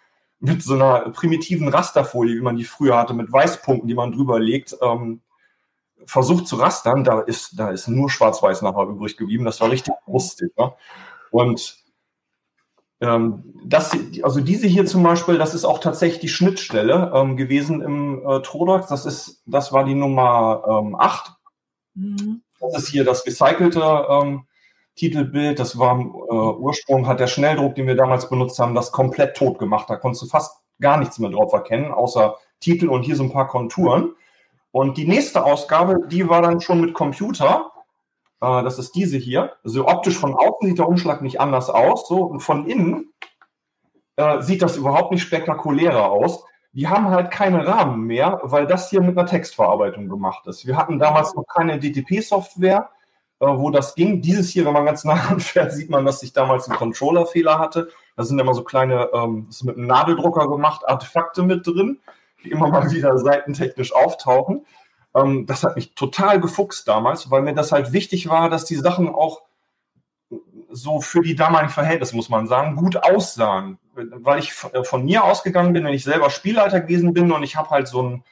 mit so einer primitiven Rasterfolie, wie man die früher hatte, mit Weißpunkten, die man drüber legt, ähm, versucht zu rastern. Da ist, da ist nur Schwarz-Weiß nachher übrig geblieben. Das war richtig lustig. Ne? Und ähm, das, also diese hier zum Beispiel, das ist auch tatsächlich die Schnittstelle ähm, gewesen im äh, Trodox. Das ist, das war die Nummer ähm, 8. Mhm. Das ist hier das recycelte ähm, Titelbild, das war äh, Ursprung, hat der Schnelldruck, den wir damals benutzt haben, das komplett tot gemacht. Da konntest du fast gar nichts mehr drauf erkennen, außer Titel und hier so ein paar Konturen. Und die nächste Ausgabe, die war dann schon mit Computer. Äh, das ist diese hier. Also optisch von außen sieht der Umschlag nicht anders aus. So, und von innen äh, sieht das überhaupt nicht spektakulärer aus. Die haben halt keine Rahmen mehr, weil das hier mit einer Textverarbeitung gemacht ist. Wir hatten damals noch keine DTP-Software wo das ging. Dieses hier, wenn man ganz nah anfährt, sieht man, dass ich damals einen Controller-Fehler hatte. Da sind immer so kleine, ähm, das ist mit einem Nadeldrucker gemacht, Artefakte mit drin, die immer mal wieder seitentechnisch auftauchen. Ähm, das hat mich total gefuchst damals, weil mir das halt wichtig war, dass die Sachen auch so für die damaligen Verhältnisse, muss man sagen, gut aussahen. Weil ich äh, von mir ausgegangen bin, wenn ich selber Spielleiter gewesen bin und ich habe halt so ein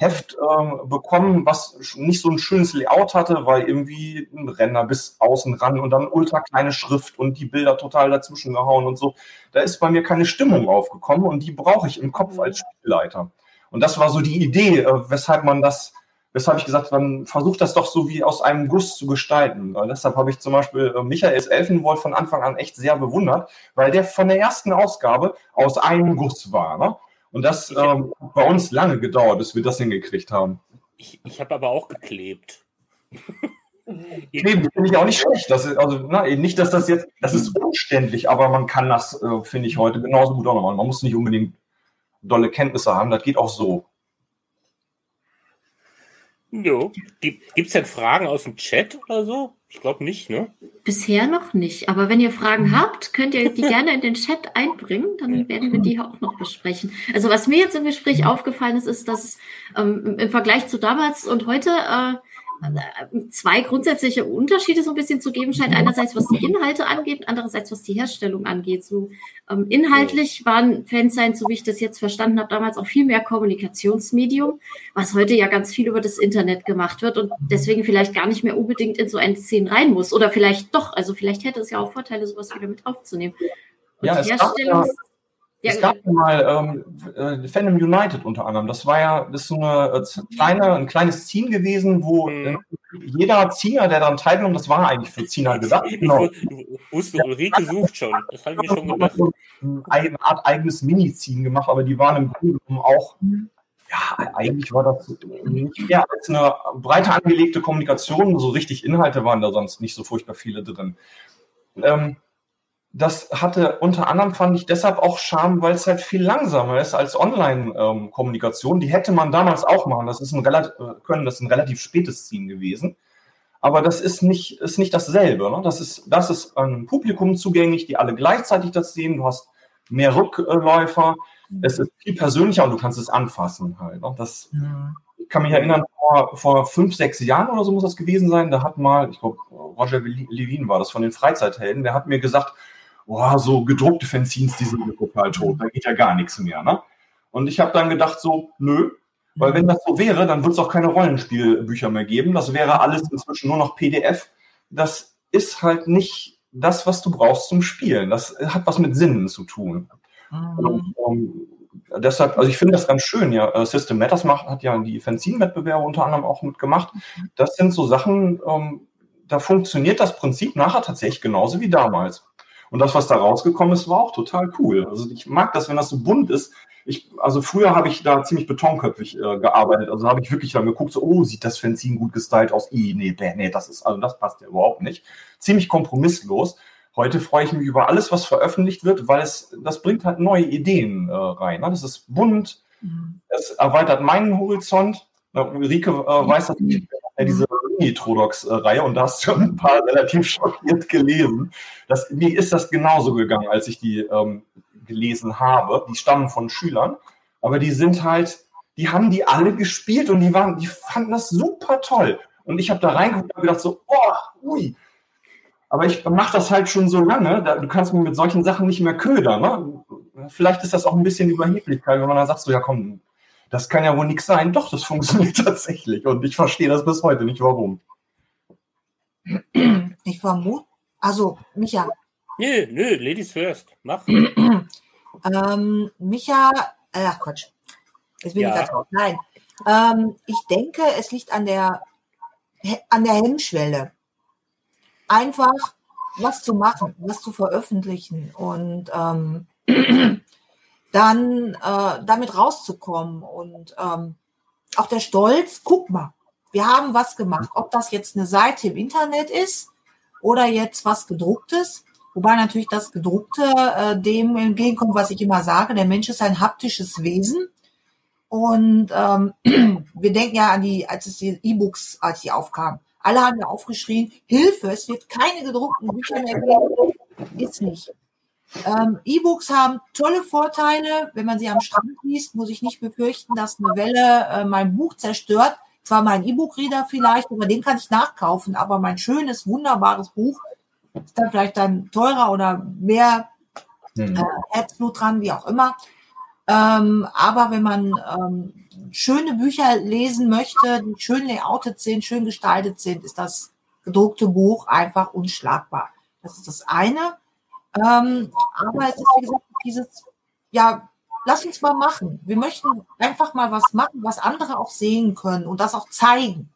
Heft äh, bekommen, was nicht so ein schönes Layout hatte, weil irgendwie ein Renner bis außen ran und dann ultra kleine Schrift und die Bilder total dazwischen gehauen und so. Da ist bei mir keine Stimmung aufgekommen und die brauche ich im Kopf als Spielleiter. Und das war so die Idee, äh, weshalb man das, weshalb ich gesagt man versucht das doch so wie aus einem Guss zu gestalten. Weil deshalb habe ich zum Beispiel äh, Michaels Elfenwolf von Anfang an echt sehr bewundert, weil der von der ersten Ausgabe aus einem Guss war. Ne? Und das ähm, bei uns lange gedauert, bis wir das hingekriegt haben. Ich, ich habe aber auch geklebt. Kleben finde ich auch nicht schlecht. Das ist, also, na, nicht, dass das jetzt, das ist umständlich, aber man kann das, äh, finde ich, heute genauso gut auch noch machen. Man muss nicht unbedingt dolle Kenntnisse haben, das geht auch so. Jo. Gibt es denn Fragen aus dem Chat oder so? Ich glaube nicht, ne? Bisher noch nicht. Aber wenn ihr Fragen habt, könnt ihr die gerne in den Chat einbringen. Dann werden wir die auch noch besprechen. Also was mir jetzt im Gespräch aufgefallen ist, ist, dass ähm, im Vergleich zu damals und heute äh, zwei grundsätzliche Unterschiede so ein bisschen zu geben scheint. Einerseits, was die Inhalte angeht, andererseits, was die Herstellung angeht. So ähm, inhaltlich waren Fansigns, so wie ich das jetzt verstanden habe, damals auch viel mehr Kommunikationsmedium, was heute ja ganz viel über das Internet gemacht wird und deswegen vielleicht gar nicht mehr unbedingt in so eine Szene rein muss. Oder vielleicht doch, also vielleicht hätte es ja auch Vorteile, sowas wieder mit aufzunehmen. Und ja, Herstellungs ja, es gab ja mal ähm, äh, Fandom United unter anderem. Das war ja das so eine äh, kleine, ein kleines Team gewesen, wo mhm. äh, jeder Zieher, der daran teilgenommen das war eigentlich für Zieher gesagt. Genau. Wusste, Ulrike sucht schon. Das habe ich mir schon gedacht. Eine Art eigenes Mini-Ziehen gemacht, aber die waren im Grunde genommen auch, ja, eigentlich war das nicht mehr als eine breite angelegte Kommunikation. So richtig Inhalte waren da sonst nicht so furchtbar viele drin. Ähm, das hatte unter anderem, fand ich, deshalb auch Charme, weil es halt viel langsamer ist als Online-Kommunikation. Die hätte man damals auch machen. Das ist ein relativ, äh, können das ein relativ spätes Ziehen gewesen. Aber das ist nicht, ist nicht dasselbe. Ne? Das, ist, das ist einem Publikum zugänglich, die alle gleichzeitig das sehen. Du hast mehr Rückläufer. Es ist viel persönlicher und du kannst es anfassen halt. Ne? Das, Mhm. ich kann mich erinnern, vor, vor fünf, sechs Jahren oder so muss das gewesen sein. Da hat mal, ich glaube, Roger Levin war das von den Freizeithelden, der hat mir gesagt, boah, so gedruckte Fanzines, die sind total tot, da geht ja gar nichts mehr. Ne? Und ich habe dann gedacht so, nö, weil wenn das so wäre, dann wird es auch keine Rollenspielbücher mehr geben. Das wäre alles inzwischen nur noch PDF. Das ist halt nicht das, was du brauchst zum Spielen. Das hat was mit Sinnen zu tun. Mhm. Und, ähm, deshalb, also ich finde das ganz schön, ja. Äh, System Matters macht, hat ja die Fanzine-Wettbewerbe unter anderem auch mitgemacht. Das sind so Sachen, ähm, da funktioniert das Prinzip nachher tatsächlich genauso wie damals. Und das, was da rausgekommen ist, war auch total cool. Also ich mag das, wenn das so bunt ist. Ich, also früher habe ich da ziemlich betonköpfig äh, gearbeitet. Also habe ich wirklich dann geguckt, so, oh, sieht das Fanzine gut gestylt aus? I, nee, nee, das ist, also das passt ja überhaupt nicht. Ziemlich kompromisslos. Heute freue ich mich über alles, was veröffentlicht wird, weil es, das bringt halt neue Ideen äh, rein. Ne? Das ist bunt, Mhm. es erweitert meinen Horizont. Na, Ulrike äh, weiß, dass ich ja diese Unitrodox-Reihe und da hast du ein paar relativ schockiert gelesen. Das, mir ist das genauso gegangen, als ich die ähm, gelesen habe. Die stammen von Schülern, aber die sind halt, die haben die alle gespielt und die waren, die fanden das super toll. Und ich habe da reingeguckt und gedacht so, oh, ui. Aber ich mache das halt schon so lange, da, du kannst mich mit solchen Sachen nicht mehr ködern. Ne? Vielleicht ist das auch ein bisschen Überheblichkeit, wenn man dann sagt, so, ja komm, das kann ja wohl nichts sein. Doch, das funktioniert tatsächlich. Und ich verstehe das bis heute nicht, warum. Ich vermute, also Micha, Nö, nö, Ladies first. Mach. ähm, Micha, äh, ach Quatsch, jetzt bin Ja. ich da drauf. Nein, ähm, ich denke, es liegt an der, an der Hemmschwelle. Einfach was zu machen, was zu veröffentlichen und ähm, dann äh, damit rauszukommen. Und ähm, auch der Stolz, guck mal, wir haben was gemacht, ob das jetzt eine Seite im Internet ist oder jetzt was gedrucktes, wobei natürlich das gedruckte äh, dem entgegenkommt, was ich immer sage, der Mensch ist ein haptisches Wesen. Und ähm, wir denken ja an die, als es die E-Books, als die aufkamen, alle haben ja aufgeschrien, Hilfe, es wird keine gedruckten Bücher mehr geben, ist nicht. Ähm, E-Books haben tolle Vorteile. Wenn man sie am Strand liest, muss ich nicht befürchten, dass eine Welle äh, mein Buch zerstört. Zwar mein E-Book-Reader vielleicht, aber den kann ich nachkaufen. Aber mein schönes, wunderbares Buch ist dann vielleicht dann teurer oder mehr Hm. äh, Herzblut dran, wie auch immer. Ähm, aber wenn man ähm, schöne Bücher lesen möchte, die schön layoutet sind, schön gestaltet sind, ist das gedruckte Buch einfach unschlagbar. Das ist das eine. Ähm, aber es ist, wie gesagt, dieses, ja, lass uns mal machen. Wir möchten einfach mal was machen, was andere auch sehen können und das auch zeigen.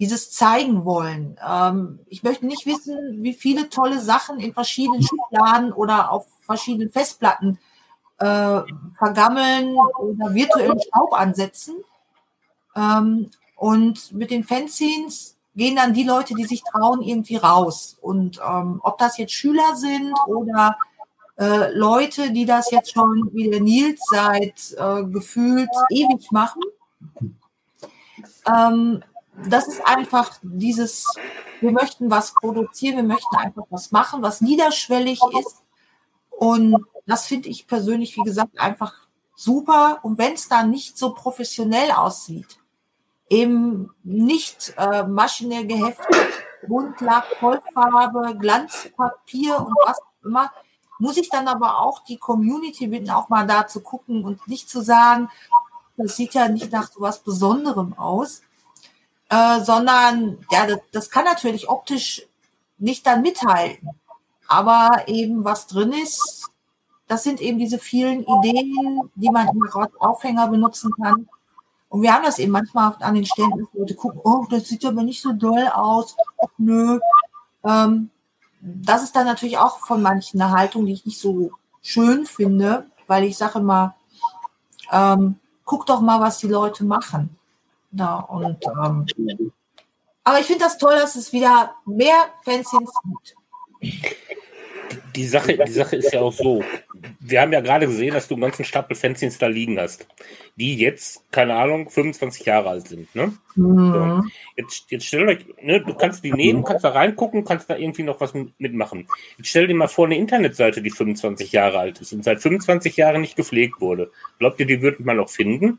Dieses zeigen wollen. Ähm, ich möchte nicht wissen, wie viele tolle Sachen in verschiedenen Schubladen oder auf verschiedenen Festplatten äh, vergammeln oder virtuellen Staub ansetzen. Ähm, und mit den Fanzines gehen dann die Leute, die sich trauen, irgendwie raus. Und ähm, ob das jetzt Schüler sind oder äh, Leute, die das jetzt schon wie der Nils seit äh, gefühlt ewig machen, ähm, das ist einfach dieses, wir möchten was produzieren, wir möchten einfach was machen, was niederschwellig ist. Und das finde ich persönlich, wie gesagt, einfach super. Und wenn es dann nicht so professionell aussieht, eben nicht äh, maschinell geheftet, Buntlack, Vollfarbe, Glanzpapier und was immer, muss ich dann aber auch die Community bitten, auch mal da zu gucken und nicht zu sagen, das sieht ja nicht nach so was Besonderem aus, äh, sondern ja, das, das kann natürlich optisch nicht dann mithalten. Aber eben was drin ist, das sind eben diese vielen Ideen, die man im Aufhänger benutzen kann. Und wir haben das eben manchmal an den Ständen, dass Leute gucken, oh, das sieht aber nicht so doll aus. Och, nö. Ähm, das ist dann natürlich auch von manchen eine Haltung, die ich nicht so schön finde, weil ich sage immer, ähm, guck doch mal, was die Leute machen. Ja, und, ähm, aber ich finde das toll, dass es wieder mehr Fanzines gibt. Die Sache, die Sache ist ja auch so, wir haben ja gerade gesehen, dass du einen ganzen Stapel Fanzines da liegen hast, die jetzt, keine Ahnung, 25 Jahre alt sind. Ne? Mhm. So. Jetzt, jetzt stell euch, ne, du kannst die nehmen, kannst da reingucken, kannst da irgendwie noch was mitmachen. Jetzt stell dir mal vor, eine Internetseite, die 25 Jahre alt ist und seit 25 Jahren nicht gepflegt wurde. Glaubt ihr, die würde man noch finden?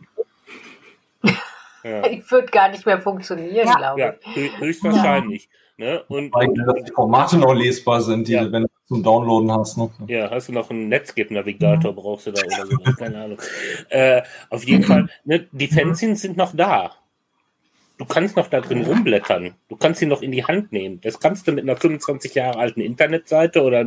Ja. Die wird gar nicht mehr funktionieren, ja. glaube ich. Ja, höchstwahrscheinlich. Ja. Ne? Und, Weil die Formate noch lesbar sind, die ja. wenn du zum Downloaden hast. Ne? Ja, hast du noch einen Netscape-Navigator, mhm. brauchst du da oder so, keine Ahnung. Äh, auf jeden Fall, ne, die Fanzines sind noch da. Du kannst noch da drin rumblättern. Du kannst sie noch in die Hand nehmen. Das kannst du mit einer 25 Jahre alten Internetseite oder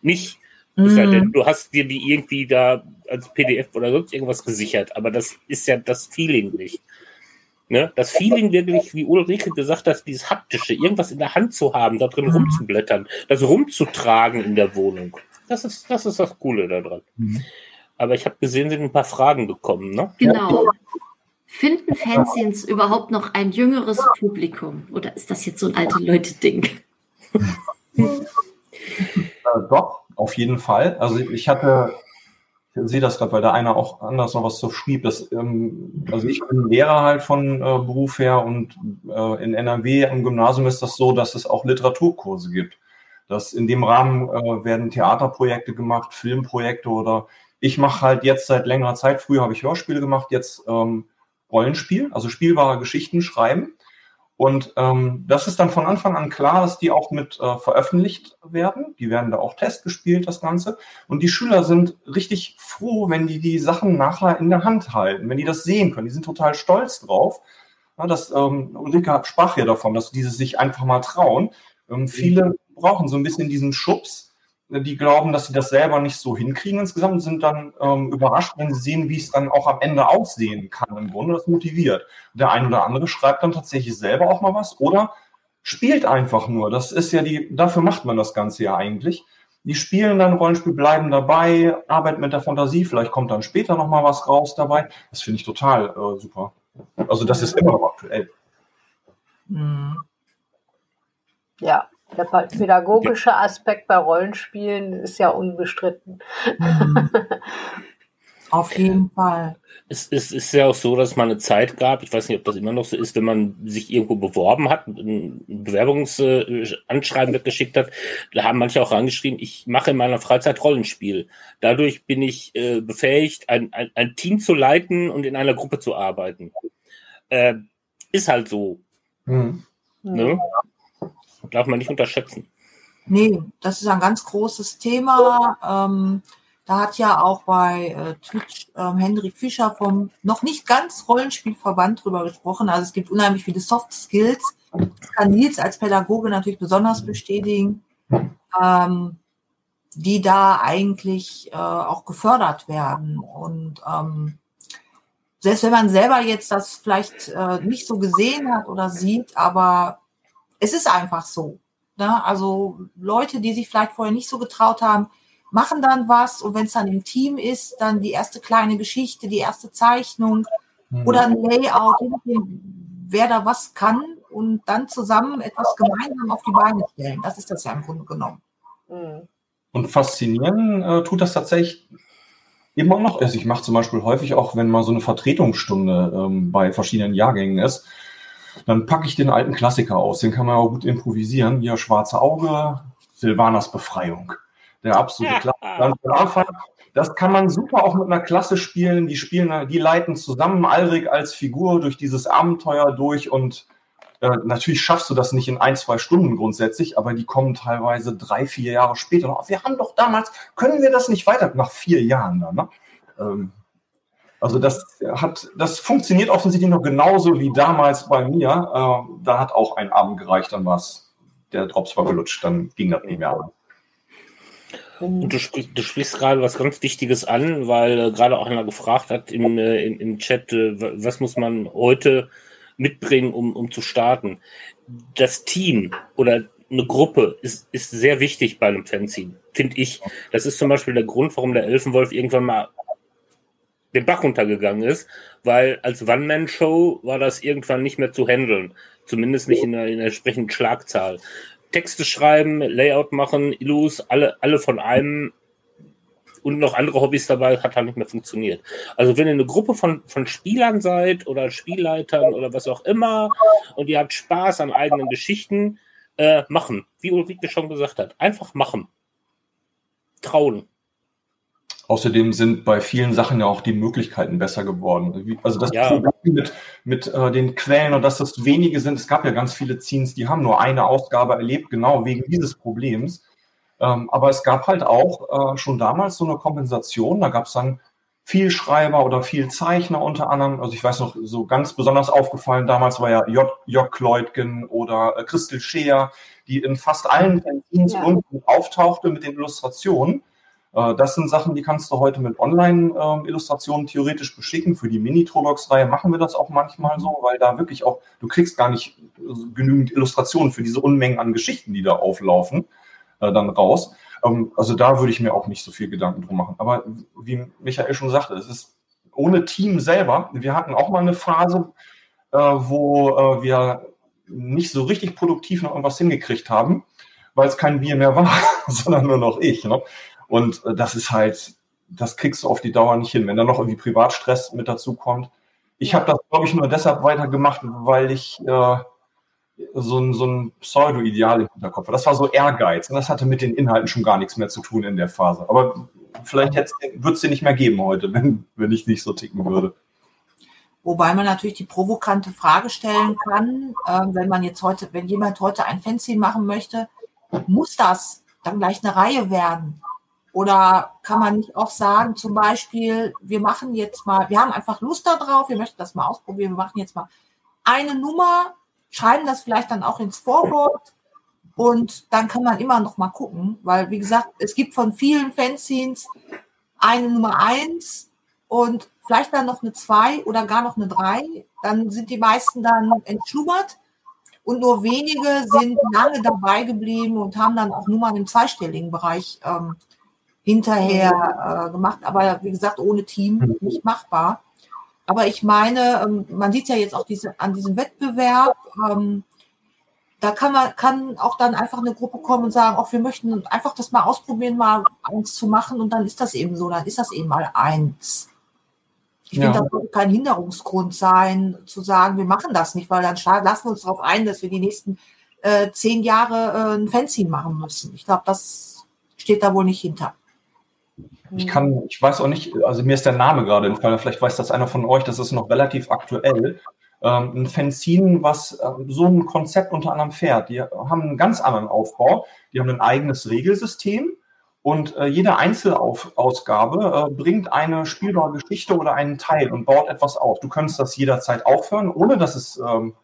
nicht. Mhm. Denn, du hast dir die irgendwie da als PDF oder sonst irgendwas gesichert, aber das ist ja das Feeling nicht. Ne? Das Feeling wirklich, wie Ulrike gesagt hat, dieses haptische, irgendwas in der Hand zu haben, da drin mhm. rumzublättern, das rumzutragen in der Wohnung. Das ist, das ist das Coole daran. Mhm. Aber ich habe gesehen, sind ein paar Fragen gekommen, ne? Genau. Finden Fanzines überhaupt noch ein jüngeres Publikum? Oder ist das jetzt so ein alte Leute-Ding? äh, doch, auf jeden Fall. Also ich hatte sehe das gerade, weil da einer auch anders noch was so schrieb. Dass, ähm, also ich bin Lehrer halt von äh, Beruf her und äh, in NRW am Gymnasium ist das so, dass es auch Literaturkurse gibt. Dass in dem Rahmen äh, werden Theaterprojekte gemacht, Filmprojekte oder ich mache halt jetzt seit längerer Zeit, früher habe ich Hörspiele gemacht, jetzt ähm, Rollenspiel, also spielbare Geschichten schreiben. Und ähm, das ist dann von Anfang an klar, dass die auch mit äh, veröffentlicht werden. Die werden da auch testgespielt, das Ganze. Und die Schüler sind richtig froh, wenn die die Sachen nachher in der Hand halten, wenn die das sehen können. Die sind total stolz drauf. Ja, das, ähm, Ulrike sprach ja davon, dass diese sich einfach mal trauen. Ähm, viele brauchen so ein bisschen diesen Schubs, die glauben, dass sie das selber nicht so hinkriegen insgesamt, sind dann ähm, überrascht, wenn sie sehen, wie es dann auch am Ende aussehen kann im Grunde. Das motiviert. Der ein oder andere schreibt dann tatsächlich selber auch mal was oder spielt einfach nur. Das ist ja die, dafür macht man das Ganze ja eigentlich. Die spielen dann Rollenspiel, bleiben dabei, arbeiten mit der Fantasie, vielleicht kommt dann später noch mal was raus dabei. Das finde ich total äh, super. Also das ist immer noch aktuell. Mhm. Ja, der pädagogische Aspekt bei Rollenspielen ist ja unbestritten. Mhm. Auf jeden Fall. Es, es, ist ja auch so, dass es mal eine Zeit gab, ich weiß nicht, ob das immer noch so ist, wenn man sich irgendwo beworben hat, ein Bewerbungsanschreiben weggeschickt hat, da haben manche auch reingeschrieben, ich mache in meiner Freizeit Rollenspiel. Dadurch bin ich äh, befähigt, ein, ein, ein, Team zu leiten und in einer Gruppe zu arbeiten. Äh, ist halt so. Mhm. Ne? Darf man nicht unterschätzen. Nee, das ist ein ganz großes Thema. Ähm, da hat ja auch bei äh, Twitch ähm, Hendrik Fischer vom noch nicht ganz Rollenspielverband drüber gesprochen. Also es gibt unheimlich viele Soft Skills. Das kann Nils als Pädagoge natürlich besonders bestätigen, ähm, die da eigentlich äh, auch gefördert werden. Und ähm, selbst wenn man selber jetzt das vielleicht äh, nicht so gesehen hat oder sieht, aber es ist einfach so. Ne? Also Leute, die sich vielleicht vorher nicht so getraut haben, machen dann was und wenn es dann im Team ist, dann die erste kleine Geschichte, die erste Zeichnung mhm. oder ein Layout, wer da was kann und dann zusammen etwas gemeinsam auf die Beine stellen. Das ist das ja im Grunde genommen. Mhm. Und faszinieren äh, tut das tatsächlich immer noch. Also ich mache zum Beispiel häufig auch, wenn mal so eine Vertretungsstunde ähm, bei verschiedenen Jahrgängen ist, dann packe ich den alten Klassiker aus. Den kann man auch gut improvisieren. Hier Schwarze Auge, Silvanas Befreiung. Der absolute Klassiker. Das kann man super auch mit einer Klasse spielen. Die spielen, die leiten zusammen Alrik als Figur durch dieses Abenteuer durch und äh, natürlich schaffst du das nicht in ein, zwei Stunden grundsätzlich, aber die kommen teilweise drei, vier Jahre später noch. Wir haben doch damals, können wir das nicht weiter, nach vier Jahren dann, ne? ähm, also das hat, das funktioniert offensichtlich noch genauso wie damals bei mir. Äh, da hat auch ein Abend gereicht, dann war es, der Drops war gelutscht, dann ging das nicht mehr an. Und du, sprichst, du sprichst gerade was ganz Wichtiges an, weil äh, gerade auch einer gefragt hat im, äh, im, im Chat, äh, was muss man heute mitbringen, um, um zu starten. Das Team oder eine Gruppe ist, ist sehr wichtig bei einem Fanzine, finde ich. Das ist zum Beispiel der Grund, warum der Elfenwolf irgendwann mal den Bach runtergegangen ist, weil als One-Man-Show war das irgendwann nicht mehr zu handeln. Zumindest nicht in der, in der entsprechenden Schlagzahl. Texte schreiben, Layout machen, Illus, alle, alle von einem und noch andere Hobbys dabei, hat halt nicht mehr funktioniert. Also wenn ihr eine Gruppe von, von Spielern seid oder Spielleitern oder was auch immer und ihr habt Spaß an eigenen Geschichten, äh, machen. Wie Ulrike schon gesagt hat. Einfach machen. Trauen. Außerdem sind bei vielen Sachen ja auch die Möglichkeiten besser geworden. Also das ja. Problem mit, mit äh, den Quellen und dass das wenige sind, es gab ja ganz viele Zines, die haben nur eine Ausgabe erlebt, genau wegen dieses Problems. Ähm, aber es gab halt auch äh, schon damals so eine Kompensation. Da gab es dann viel Schreiber oder viel Zeichner unter anderem. Also ich weiß noch, so ganz besonders aufgefallen damals war ja J. J. Kleutgen oder äh, Christel Scheer, die in fast allen Fanzines ja. unten auftauchte mit den Illustrationen. Äh, das sind Sachen, die kannst du heute mit Online-Illustrationen ähm, theoretisch beschicken. Für die Mini-Trolox-Reihe machen wir das auch manchmal so, weil da wirklich auch, du kriegst gar nicht äh, genügend Illustrationen für diese Unmengen an Geschichten, die da auflaufen, äh, dann raus. Ähm, also da würde ich mir auch nicht so viel Gedanken drum machen. Aber wie Michael schon sagte, es ist ohne Team selber. Wir hatten auch mal eine Phase, wo wir nicht so richtig produktiv noch irgendwas hingekriegt haben, weil es kein Bier mehr war, sondern nur noch ich. Ne? Und das ist halt, das kriegst du auf die Dauer nicht hin. Wenn da noch irgendwie Privatstress mit dazu kommt. Ich habe das, glaube ich, nur deshalb weitergemacht, weil ich äh, so ein, so ein Pseudo-Ideal im Hinterkopf. Das war so Ehrgeiz und das hatte mit den Inhalten schon gar nichts mehr zu tun in der Phase. Aber vielleicht würde es den nicht mehr geben heute, wenn, wenn ich nicht so ticken würde. Wobei man natürlich die provokante Frage stellen kann, äh, wenn man jetzt heute, wenn jemand heute ein Fanzine machen möchte, muss das dann gleich eine Reihe werden? Oder kann man nicht auch sagen, zum Beispiel, wir machen jetzt mal, wir haben einfach Lust darauf, wir möchten das mal ausprobieren, wir machen jetzt mal eine Nummer schreiben das vielleicht dann auch ins Vorwort und dann kann man immer noch mal gucken, weil wie gesagt, es gibt von vielen Fanzines eine Nummer eins und vielleicht dann noch eine zwei oder gar noch eine drei. Dann sind die meisten dann entschlummert und nur wenige sind lange dabei geblieben und haben dann auch Nummern im zweistelligen Bereich ähm, hinterher äh, gemacht. Aber wie gesagt, ohne Team nicht machbar. Aber ich meine, ähm, man sieht ja jetzt auch diese, an diesem Wettbewerb, ähm, da kann man kann auch dann einfach eine Gruppe kommen und sagen, auch wir möchten einfach das mal ausprobieren, mal eins zu machen und dann ist das eben so, dann ist das eben mal eins. Ich ja. finde, das sollte kein Hinderungsgrund sein, zu sagen, wir machen das nicht, weil dann lassen wir uns darauf ein, dass wir die nächsten äh, zehn Jahre äh, ein Fanzine machen müssen. Ich glaube, das steht da wohl nicht hinter. Ich kann, ich weiß auch nicht, also mir ist der Name gerade entfallen, vielleicht weiß das einer von euch, das ist noch relativ aktuell. Ähm, ein Fanzine, was ähm, so ein Konzept unter anderem fährt. Die haben einen ganz anderen Aufbau. Die haben ein eigenes Regelsystem und äh, jede Einzelausgabe äh, bringt eine spielbare Geschichte oder einen Teil und baut etwas auf. Du könntest das jederzeit aufhören, ohne dass es ähm,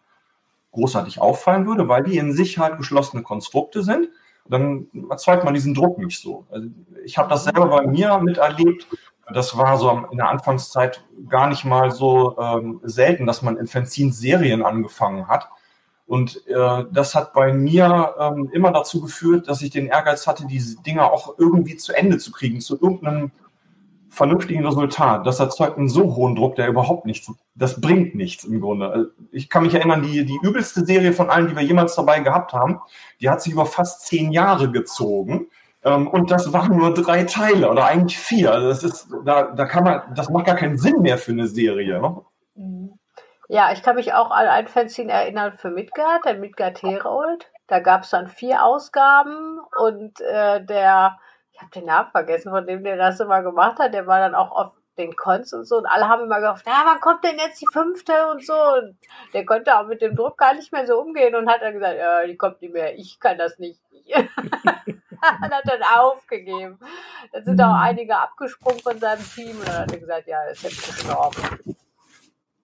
großartig auffallen würde, weil die in sich halt geschlossene Konstrukte sind dann erzeugt man diesen Druck nicht so. Also ich habe das selber bei mir miterlebt. Das war so in der Anfangszeit gar nicht mal so ähm, selten, dass man in Fanzines Serien angefangen hat. Und äh, das hat bei mir ähm, immer dazu geführt, dass ich den Ehrgeiz hatte, diese Dinge auch irgendwie zu Ende zu kriegen, zu irgendeinem vernünftigen Resultat. Das erzeugt einen so hohen Druck, der überhaupt nichts, das bringt nichts im Grunde. Also ich kann mich erinnern, die, die übelste Serie von allen, die wir jemals dabei gehabt haben, die hat sich über fast zehn Jahre gezogen. Ähm, und das waren nur drei Teile oder eigentlich vier. Also das ist, da, da kann man, das macht gar keinen Sinn mehr für eine Serie. Ne? Mhm. Ja, ich kann mich auch an ein Fanzine erinnern für Midgard, der Midgard Herold. Da gab es dann vier Ausgaben und äh, der ich habe den Namen vergessen, von dem der das immer gemacht hat. Der war dann auch auf den Cons und so. Und alle haben immer gehofft, ja, wann kommt denn jetzt die fünfte und so. Und der konnte auch mit dem Druck gar nicht mehr so umgehen und hat dann gesagt, ja, die kommt nicht mehr, ich kann das nicht. und hat dann aufgegeben. Dann sind auch mhm. einige abgesprungen von seinem Team und dann hat er gesagt, ja, ist jetzt gestorben.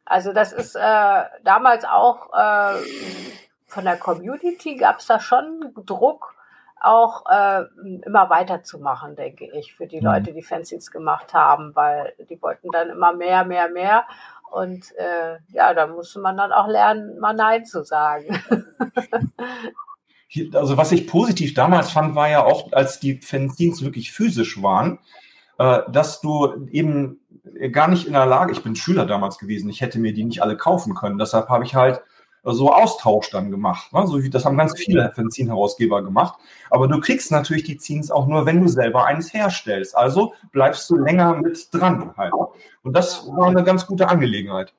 Also das ist äh, damals auch äh, von der Community gab es da schon Druck auch äh, immer weiterzumachen, denke ich, für die mhm. Leute, die Fanzines gemacht haben, weil die wollten dann immer mehr, mehr, mehr. Und äh, ja, da musste man dann auch lernen, mal Nein zu sagen. also was ich positiv damals fand, war ja auch, als die Fanzines wirklich physisch waren, äh, dass du eben gar nicht in der Lage, ich bin Schüler damals gewesen, ich hätte mir die nicht alle kaufen können. Deshalb habe ich halt so Austausch dann gemacht. Ne? So wie, das haben ganz viele Fanzine-Herausgeber gemacht. Aber du kriegst natürlich die Zines auch nur, wenn du selber eins herstellst. Also bleibst du länger mit dran halt. Und das war eine ganz gute Angelegenheit.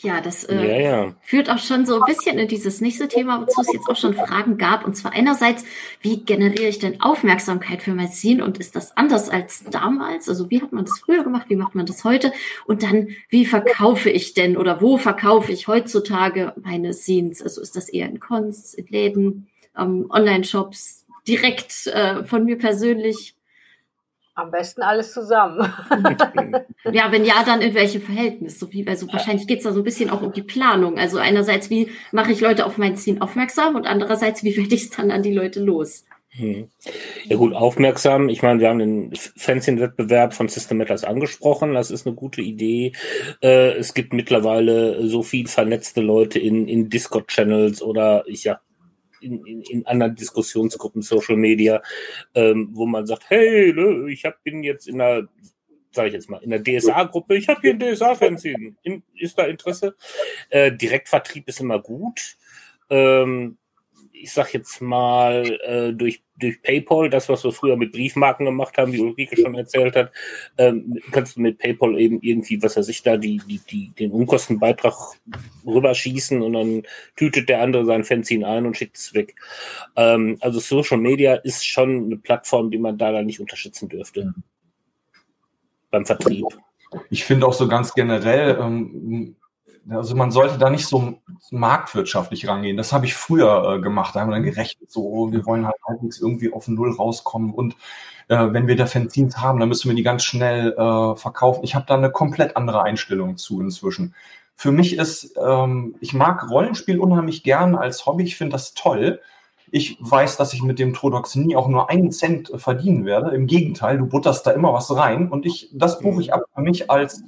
Ja, das äh, ja, ja. führt auch schon so ein bisschen in dieses nächste Thema, wozu es jetzt auch schon Fragen gab. Und zwar einerseits, wie generiere ich denn Aufmerksamkeit für mein Ziel und ist das anders als damals? Also wie hat man das früher gemacht? Wie macht man das heute? Und dann, wie verkaufe ich denn oder wo verkaufe ich heutzutage meine Scenes? Also ist das eher in Cons, in Läden, ähm, Online-Shops, direkt äh, von mir persönlich? Am besten alles zusammen. ja, wenn ja, dann in welchem Verhältnis? So wie, also wahrscheinlich geht's da so ein bisschen auch um die Planung. Also einerseits, wie mache ich Leute auf mein Ziel aufmerksam und andererseits, wie werde ich es dann an die Leute los? Hm. Ja gut, aufmerksam. Ich meine, wir haben den Fanzine-Wettbewerb von System Matters angesprochen. Das ist eine gute Idee. Äh, es gibt mittlerweile so viel vernetzte Leute in, in Discord-Channels oder ich ja in, in, in anderen Diskussionsgruppen, Social Media, ähm, wo man sagt, hey, ne, ich hab, bin jetzt in einer sage ich jetzt mal, in der DSA-Gruppe, ich habe hier ein DSA-Fernsehen, ist da Interesse? Äh, Direktvertrieb ist immer gut. Ähm, ich sag jetzt mal, äh, durch, durch PayPal, das, was wir früher mit Briefmarken gemacht haben, wie Ulrike schon erzählt hat, ähm, kannst du mit PayPal eben irgendwie, was er sich da, die, die, die, den Unkostenbeitrag rüberschießen und dann tütet der andere sein Fanzine ein und schickt es weg. Ähm, also Social Media ist schon eine Plattform, die man da, da nicht unterstützen dürfte. Mhm. Beim Vertrieb. Ich finde auch so ganz generell, ähm, also man sollte da nicht so marktwirtschaftlich rangehen. Das habe ich früher äh, gemacht. Da haben wir dann gerechnet, so, oh, wir wollen halt halbwegs irgendwie auf Null rauskommen. Und äh, wenn wir da Fanzines haben, dann müssen wir die ganz schnell äh, verkaufen. Ich habe da eine komplett andere Einstellung zu inzwischen. Für mich ist, ähm, ich mag Rollenspiel unheimlich gern als Hobby. Ich finde das toll. Ich weiß, dass ich mit dem Trodox nie auch nur einen Cent verdienen werde. Im Gegenteil, du butterst da immer was rein und ich, das buche ich ab für mich als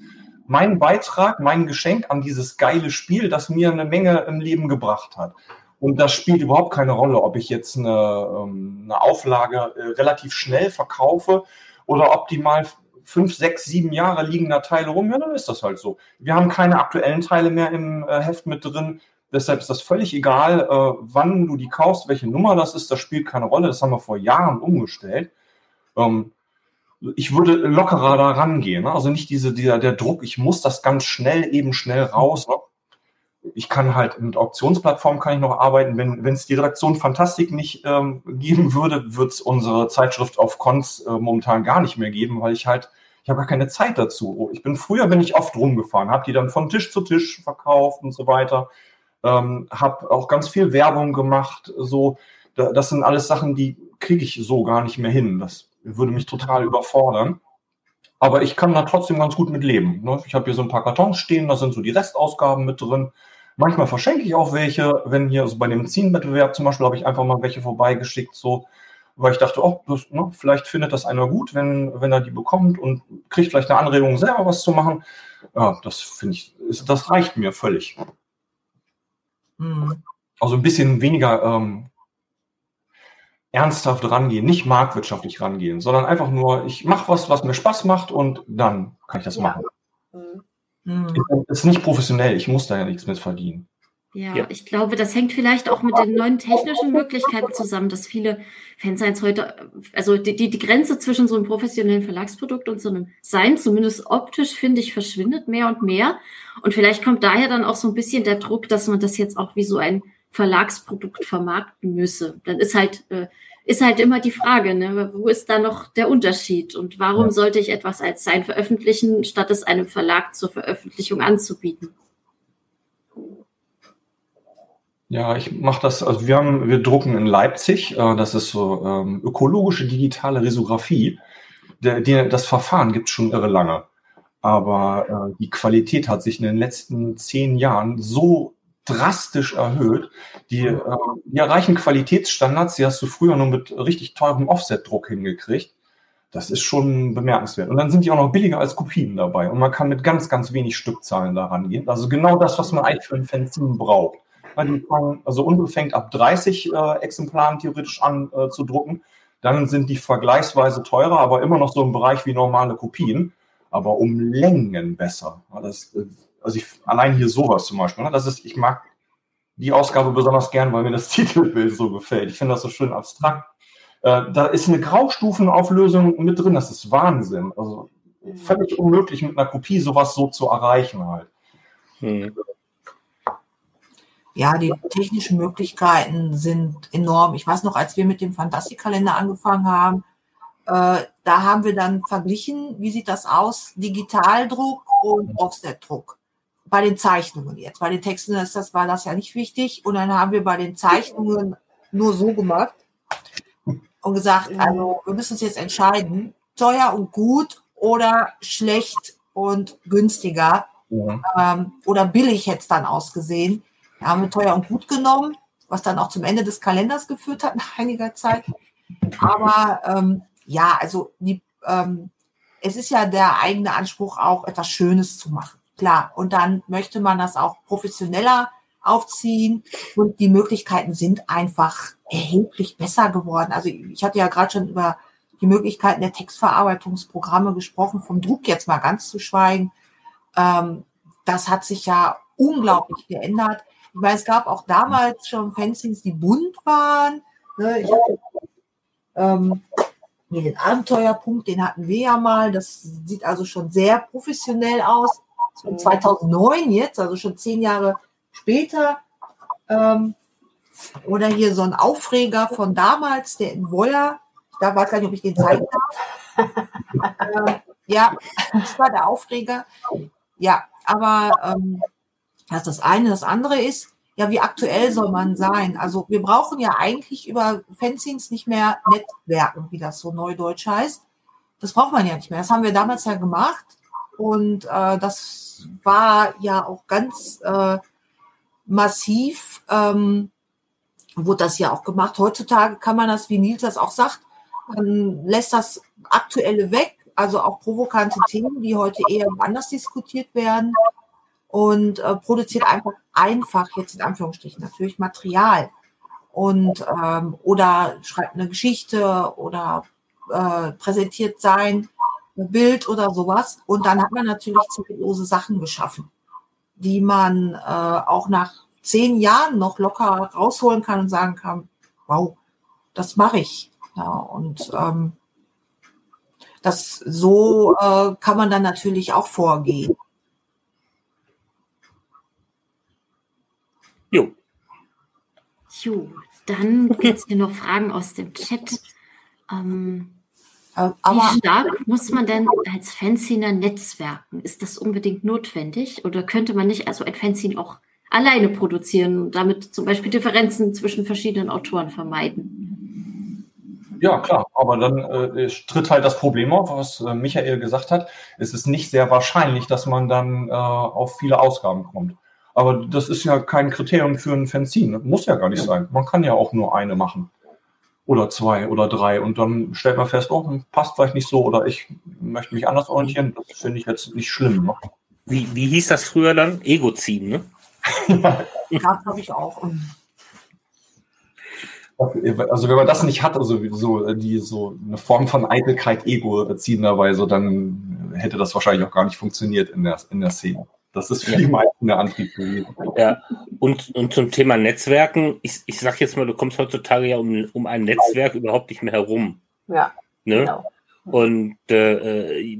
mein Beitrag, mein Geschenk an dieses geile Spiel, das mir eine Menge im Leben gebracht hat. Und das spielt überhaupt keine Rolle, ob ich jetzt eine, ähm, eine Auflage äh, relativ schnell verkaufe oder ob die mal fünf, sechs, sieben Jahre liegen da Teile rum, ja, dann ist das halt so. Wir haben keine aktuellen Teile mehr im äh, Heft mit drin. Deshalb ist das völlig egal, äh, wann du die kaufst, welche Nummer das ist, das spielt keine Rolle. Das haben wir vor Jahren umgestellt. Ähm, ich würde lockerer da rangehen. Ne? Also nicht diese, dieser, der Druck, ich muss das ganz schnell, eben schnell raus. Ne? Ich kann halt mit Auktionsplattformen kann ich noch arbeiten. Wenn es die Redaktion Fantastik nicht ähm, geben würde, wird es unsere Zeitschrift auf Cons äh, momentan gar nicht mehr geben, weil ich halt, ich habe gar keine Zeit dazu. Ich bin früher bin ich oft rumgefahren, habe die dann von Tisch zu Tisch verkauft und so weiter. Ähm, habe auch ganz viel Werbung gemacht. So, das sind alles Sachen, die kriege ich so gar nicht mehr hin. Das würde mich total überfordern. Aber ich kann da trotzdem ganz gut mit leben. Ne? Ich habe hier so ein paar Kartons stehen, da sind so die Restausgaben mit drin. Manchmal verschenke ich auch welche, wenn hier so bei dem Zienwettbewerb zum Beispiel habe ich einfach mal welche vorbeigeschickt, so, weil ich dachte, oh, das, ne, vielleicht findet das einer gut, wenn, wenn er die bekommt und kriegt vielleicht eine Anregung, selber was zu machen. Ja, das finde ich, ist, das reicht mir völlig. Mhm. Also ein bisschen weniger ähm, ernsthaft rangehen, nicht marktwirtschaftlich rangehen, sondern einfach nur, ich mache was, was mir Spaß macht und dann kann ich das ja. machen. Mhm. ist nicht professionell, ich muss da ja nichts mit verdienen. Ja, ja, ich glaube, das hängt vielleicht auch mit den neuen technischen Möglichkeiten zusammen, dass viele Fansigns heute, also die, die, die Grenze zwischen so einem professionellen Verlagsprodukt und so einem Sein, zumindest optisch, finde ich, verschwindet mehr und mehr. Und vielleicht kommt daher dann auch so ein bisschen der Druck, dass man das jetzt auch wie so ein Verlagsprodukt vermarkten müsse. Dann ist halt äh, ist halt immer die Frage, ne? wo ist da noch der Unterschied und warum ja. sollte ich etwas als sein veröffentlichen, statt es einem Verlag zur Veröffentlichung anzubieten? Ja, ich mache das, also wir haben, wir drucken in Leipzig, äh, das ist so ähm, ökologische digitale Risographie. Der, der, das Verfahren gibt es schon irre lange. Aber äh, die Qualität hat sich in den letzten zehn Jahren so drastisch erhöht. Die, äh, die erreichen Qualitätsstandards, die hast du früher nur mit richtig teurem Offset-Druck hingekriegt. Das ist schon bemerkenswert. Und dann sind die auch noch billiger als Kopien dabei. Und man kann mit ganz, ganz wenig Stückzahlen daran gehen. Also genau das, was man eigentlich für ein Fanzine braucht. also unsere fängt ab 30 äh, Exemplaren theoretisch an äh, zu drucken. Dann sind die vergleichsweise teurer, aber immer noch so im Bereich wie normale Kopien. Aber um Längen besser. Das, äh, also ich, allein hier sowas zum Beispiel, ne? das ist, ich mag die Ausgabe besonders gern, weil mir das Titelbild so gefällt. Ich finde das so schön abstrakt. Äh, da ist eine Graustufenauflösung mit drin, das ist Wahnsinn. Also völlig unmöglich mit einer Kopie sowas so zu erreichen halt. Hm. Ja, die technischen Möglichkeiten sind enorm. Ich weiß noch, als wir mit dem Fantastikkalender angefangen haben, äh, da haben wir dann verglichen, wie sieht das aus, Digitaldruck und Offsetdruck. Bei den Zeichnungen jetzt. Bei den Texten ist das, war das ja nicht wichtig. Und dann haben wir bei den Zeichnungen nur so gemacht und gesagt, also wir müssen uns jetzt entscheiden, teuer und gut oder schlecht und günstiger ja. ähm, oder billig hätte es dann ausgesehen. Da haben wir teuer und gut genommen, was dann auch zum Ende des Kalenders geführt hat nach einiger Zeit. Aber ähm, ja, also die, ähm, es ist ja der eigene Anspruch, auch etwas Schönes zu machen. Klar. Und dann möchte man das auch professioneller aufziehen und die Möglichkeiten sind einfach erheblich besser geworden. Also ich hatte ja gerade schon über die Möglichkeiten der Textverarbeitungsprogramme gesprochen, vom Druck jetzt mal ganz zu schweigen. Ähm, das hat sich ja unglaublich geändert. Ich meine, es gab auch damals schon Fanzines, die bunt waren. Ne? Ich hatte ähm, den Abenteuerpunkt, den hatten wir ja mal. Das sieht also schon sehr professionell aus. Von 2009 jetzt, also schon zehn Jahre später. Ähm, oder hier so ein Aufreger von damals, der in Woller da weiß gar nicht, ob ich den zeigen darf. äh, ja, das war der Aufreger. Ja, aber ähm, das ist das eine. Das andere ist, ja, wie aktuell soll man sein? Also wir brauchen ja eigentlich über Fanzines nicht mehr Netzwerken, wie das so neudeutsch heißt. Das braucht man ja nicht mehr. Das haben wir damals ja gemacht. Und äh, das war ja auch ganz äh, massiv, ähm, wurde das ja auch gemacht. Heutzutage kann man das, wie Nils das auch sagt, man lässt das Aktuelle weg, also auch provokante Themen, die heute eher anders diskutiert werden. Und äh, produziert einfach einfach jetzt in Anführungsstrichen natürlich Material. Und ähm, oder schreibt eine Geschichte oder äh, präsentiert sein Bild oder sowas und dann hat man natürlich zeitlose Sachen geschaffen, die man äh, auch nach zehn Jahren noch locker rausholen kann und sagen kann, wow, das mache ich. Ja, und ähm, das so äh, kann man dann natürlich auch vorgehen. Jo. Jo, dann gibt es hier noch Fragen aus dem Chat. Ähm, äh, wie stark muss man denn als Fanziner netzwerken? Ist das unbedingt notwendig? Oder könnte man nicht also ein Fanzine auch alleine produzieren und damit zum Beispiel Differenzen zwischen verschiedenen Autoren vermeiden? Ja, klar, aber dann äh, tritt halt das Problem auf, was äh, Michael gesagt hat. Es ist nicht sehr wahrscheinlich, dass man dann äh, auf viele Ausgaben kommt. Aber das ist ja kein Kriterium für ein Fanzine. Muss ja gar nicht sein. Man kann ja auch nur eine machen. Oder zwei oder drei. Und dann stellt man fest, oh, passt vielleicht nicht so oder ich möchte mich anders orientieren. Das finde ich jetzt nicht schlimm. Ne? Wie, wie hieß das früher dann? Ego-Ziehen, ne? ja, habe ich auch. Also wenn man das nicht hat, also so die so eine Form von Eitelkeit, Ego ziehen dabei, so dann hätte das wahrscheinlich auch gar nicht funktioniert in der, in der Szene. Das ist für ja. die meisten der Antrieb gewesen. Ja, und, und zum Thema Netzwerken, ich, ich sag jetzt mal, du kommst heutzutage ja um, um ein Netzwerk überhaupt nicht mehr herum. Ja. Ne? Genau. Und äh,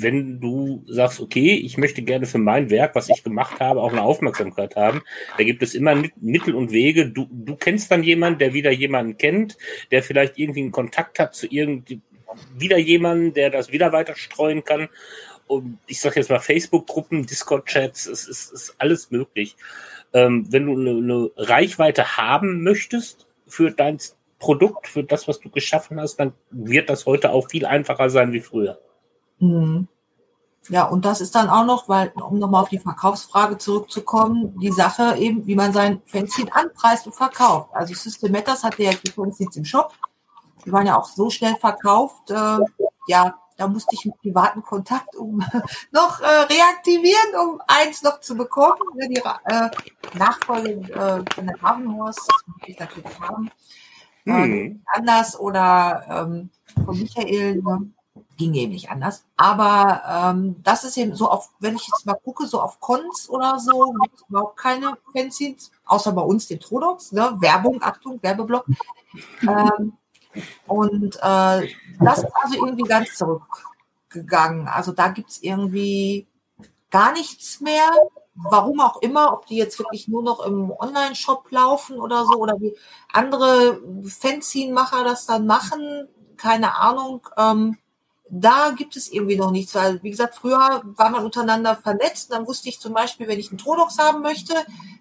wenn du sagst, okay, ich möchte gerne für mein Werk, was ich gemacht habe, auch eine Aufmerksamkeit haben, da gibt es immer Mittel und Wege. Du, du kennst dann jemanden, der wieder jemanden kennt, der vielleicht irgendwie einen Kontakt hat zu irgend wieder jemanden, der das wieder weiter streuen kann. Und ich sage jetzt mal Facebook-Gruppen, Discord-Chats, es ist, ist alles möglich. Ähm, wenn du eine, eine Reichweite haben möchtest für dein Produkt, für das, was du geschaffen hast, dann wird das heute auch viel einfacher sein wie früher. Mhm. Ja, und das ist dann auch noch, weil, um nochmal auf die Verkaufsfrage zurückzukommen, die Sache eben, wie man sein Fanzine anpreist und verkauft. Also System Matters hatte ja die Fanzines im Shop. Die waren ja auch so schnell verkauft. Äh, ja, da musste ich einen privaten Kontakt um noch äh, reaktivieren, um eins noch zu bekommen. Die äh, Nachfolge äh, von der Hafenhorst, das muss ich natürlich haben. Hm. anders oder ähm, von Michael. Ne? Ging eben nicht anders. Aber ähm, das ist eben so auf, wenn ich jetzt mal gucke, so auf Cons oder so, gibt es überhaupt keine Fanzines, außer bei uns den Trodox, ne? Werbung, Achtung, Werbeblock. ähm, und äh, das ist also irgendwie ganz zurückgegangen. Also da gibt's irgendwie gar nichts mehr. Warum auch immer, ob die jetzt wirklich nur noch im Online-Shop laufen oder so, oder wie andere Fanzine-Macher das dann machen, keine Ahnung. Ähm, da gibt es irgendwie noch nichts, weil, wie gesagt, früher war man untereinander vernetzt. Dann wusste ich zum Beispiel, wenn ich einen Trodox haben möchte,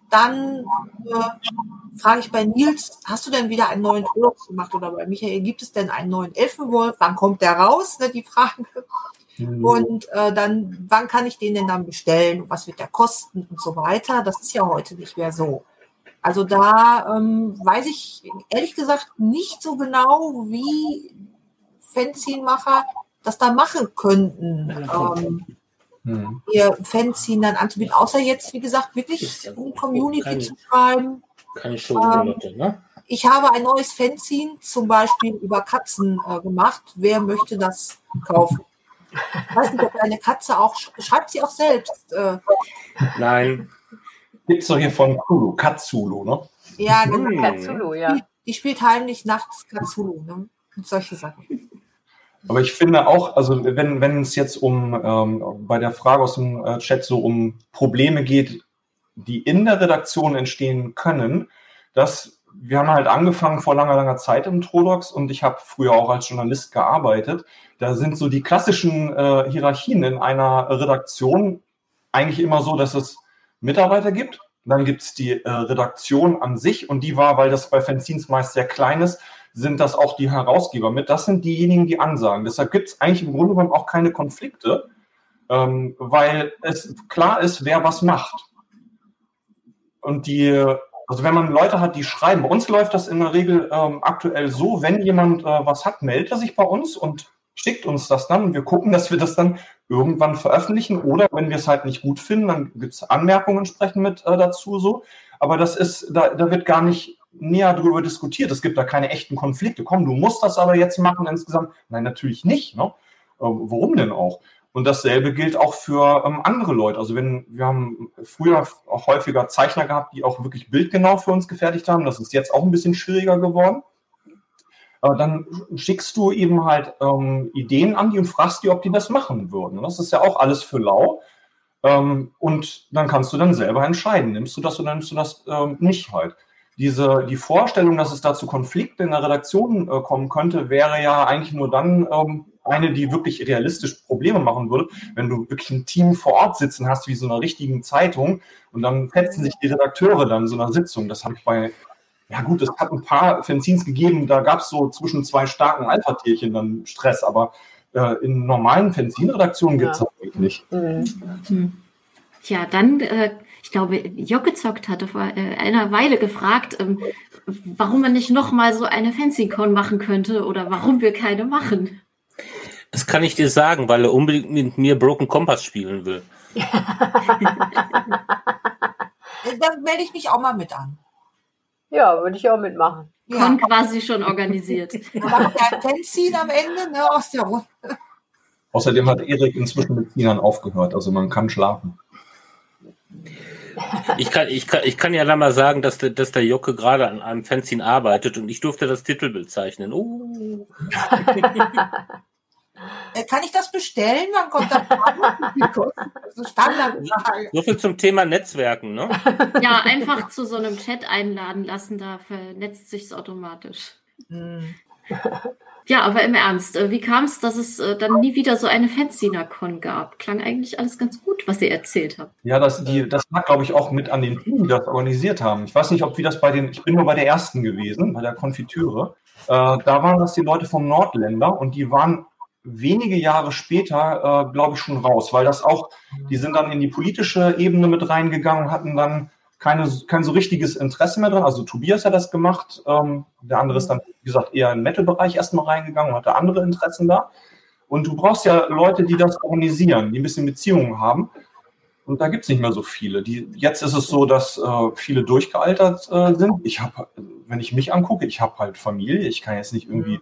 dann äh, frage ich bei Nils, hast du denn wieder einen neuen Trodox gemacht? Oder bei Michael, gibt es denn einen neuen Elfenwolf? Wann kommt der raus? Ne, die Frage. Mhm. Und äh, dann, wann kann ich den denn dann bestellen? Was wird der kosten und so weiter? Das ist ja heute nicht mehr so. Also da ähm, weiß ich ehrlich gesagt nicht so genau, wie Fanzine-Macher das da machen könnten. Ähm, hm. Ihr Fanzine dann anzubieten, außer jetzt, wie gesagt, wirklich um Community keine, zu schreiben. Keine Schulnote, ähm, ne? Ich habe ein neues Fanzine zum Beispiel über Katzen äh, gemacht. Wer möchte das kaufen? Ich weiß nicht, ob eine Katze auch, schreibt sie auch selbst. Äh, Nein. Gibt es doch hier von Kulu, Katzulu, ne? Ja, genau. Hm. Katzulu, ja. Die, die, spielt heimlich nachts Katzulu, ne? Und solche Sachen. Aber ich finde auch, also wenn, wenn es jetzt um ähm, bei der Frage aus dem äh, Chat so um Probleme geht, die in der Redaktion entstehen können, dass wir haben halt angefangen vor langer, langer Zeit im Trodox und ich habe früher auch als Journalist gearbeitet. Da sind so die klassischen äh, Hierarchien in einer Redaktion eigentlich immer so, dass es Mitarbeiter gibt. Dann gibt es die äh, Redaktion an sich und die war, weil das bei Fanzines meist sehr klein ist, sind das auch die Herausgeber mit. Das sind diejenigen, die ansagen. Deshalb gibt es eigentlich im Grunde genommen auch keine Konflikte, ähm, weil es klar ist, wer was macht. Und die, also wenn man Leute hat, die schreiben, bei uns läuft das in der Regel ähm, aktuell so, wenn jemand äh, was hat, meldet er sich bei uns und schickt uns das dann und wir gucken, dass wir das dann irgendwann veröffentlichen oder wenn wir es halt nicht gut finden, dann gibt es Anmerkungen entsprechend mit äh, dazu so. Aber das ist, da, da wird gar nicht näher darüber diskutiert. Es gibt da keine echten Konflikte. Komm, du musst das aber jetzt machen insgesamt. Nein, natürlich nicht. Ne? Ähm, warum denn auch? Und dasselbe gilt auch für ähm, andere Leute. Also wenn wir haben früher auch häufiger Zeichner gehabt, die auch wirklich bildgenau für uns gefertigt haben. Das ist jetzt auch ein bisschen schwieriger geworden. Aber dann schickst du eben halt ähm, Ideen an die und fragst die, ob die das machen würden. Das ist ja auch alles für lau. Ähm, und dann kannst du dann selber entscheiden, nimmst du das oder nimmst du das ähm, nicht halt diese, die Vorstellung, dass es da zu Konflikten in der Redaktion äh, kommen könnte, wäre ja eigentlich nur dann ähm, eine, die wirklich realistisch Probleme machen würde, wenn du wirklich ein Team vor Ort sitzen hast, wie so einer richtigen Zeitung, und dann fetzen sich die Redakteure dann in so einer Sitzung. Das habe ich bei, ja gut, es hat ein paar Fanzines gegeben, da gab es so zwischen zwei starken Alpha-Tierchen dann Stress, aber äh, in normalen Fanzine-Redaktionen gibt es das eigentlich nicht. Mhm. Tja, dann äh, ich glaube, Jocke zockt hatte vor äh, einer Weile gefragt, ähm, warum man nicht nochmal so eine Fancy-Con machen könnte oder warum wir keine machen. Das kann ich dir sagen, weil er unbedingt mit mir Broken Compass spielen will. Dann melde ich mich auch mal mit an. Ja, würde ich auch mitmachen. Ja. Con quasi schon organisiert. Aber Fanzine am Ende, ne, aus der Runde. Außerdem hat Erik inzwischen mit Ziehern aufgehört, also man kann schlafen. Ich kann, ich, kann, ich kann ja dann mal sagen, dass der, dass der Jocke gerade an einem Fanzine arbeitet und ich durfte das Titelbild zeichnen. Oh. Äh, kann ich das bestellen? Wann kommt das? so Standardfrage. So viel zum Thema Netzwerken, ne? Ja, einfach zu so einem Chat einladen lassen, da vernetzt sich's automatisch. Hm. Ja, aber im Ernst, äh, wie kam es, dass es äh, dann nie wieder so eine Fanzina-Con gab? Klang eigentlich alles ganz gut, was ihr erzählt habt. Ja, das, die, das lag, glaube ich, auch mit an den Team, die das organisiert haben. Ich weiß nicht, ob wie das bei den, ich bin nur bei der ersten gewesen, bei der Konfitüre. Äh, da waren das die Leute vom Nordländer und die waren wenige Jahre später, äh, glaube ich, schon raus, weil das auch, die sind dann in die politische Ebene mit reingegangen, hatten dann keine, kein so richtiges Interesse mehr dran. Also Tobias hat das gemacht. Ähm, der andere ist dann, wie gesagt, eher im Metal-Bereich erstmal reingegangen und hatte andere Interessen da. Und du brauchst ja Leute, die das organisieren, die ein bisschen Beziehungen haben. Und da gibt es nicht mehr so viele. Die, jetzt ist es so, dass äh, viele durchgealtert äh, sind. Ich habe, wenn ich mich angucke, ich habe halt Familie. Ich kann jetzt nicht irgendwie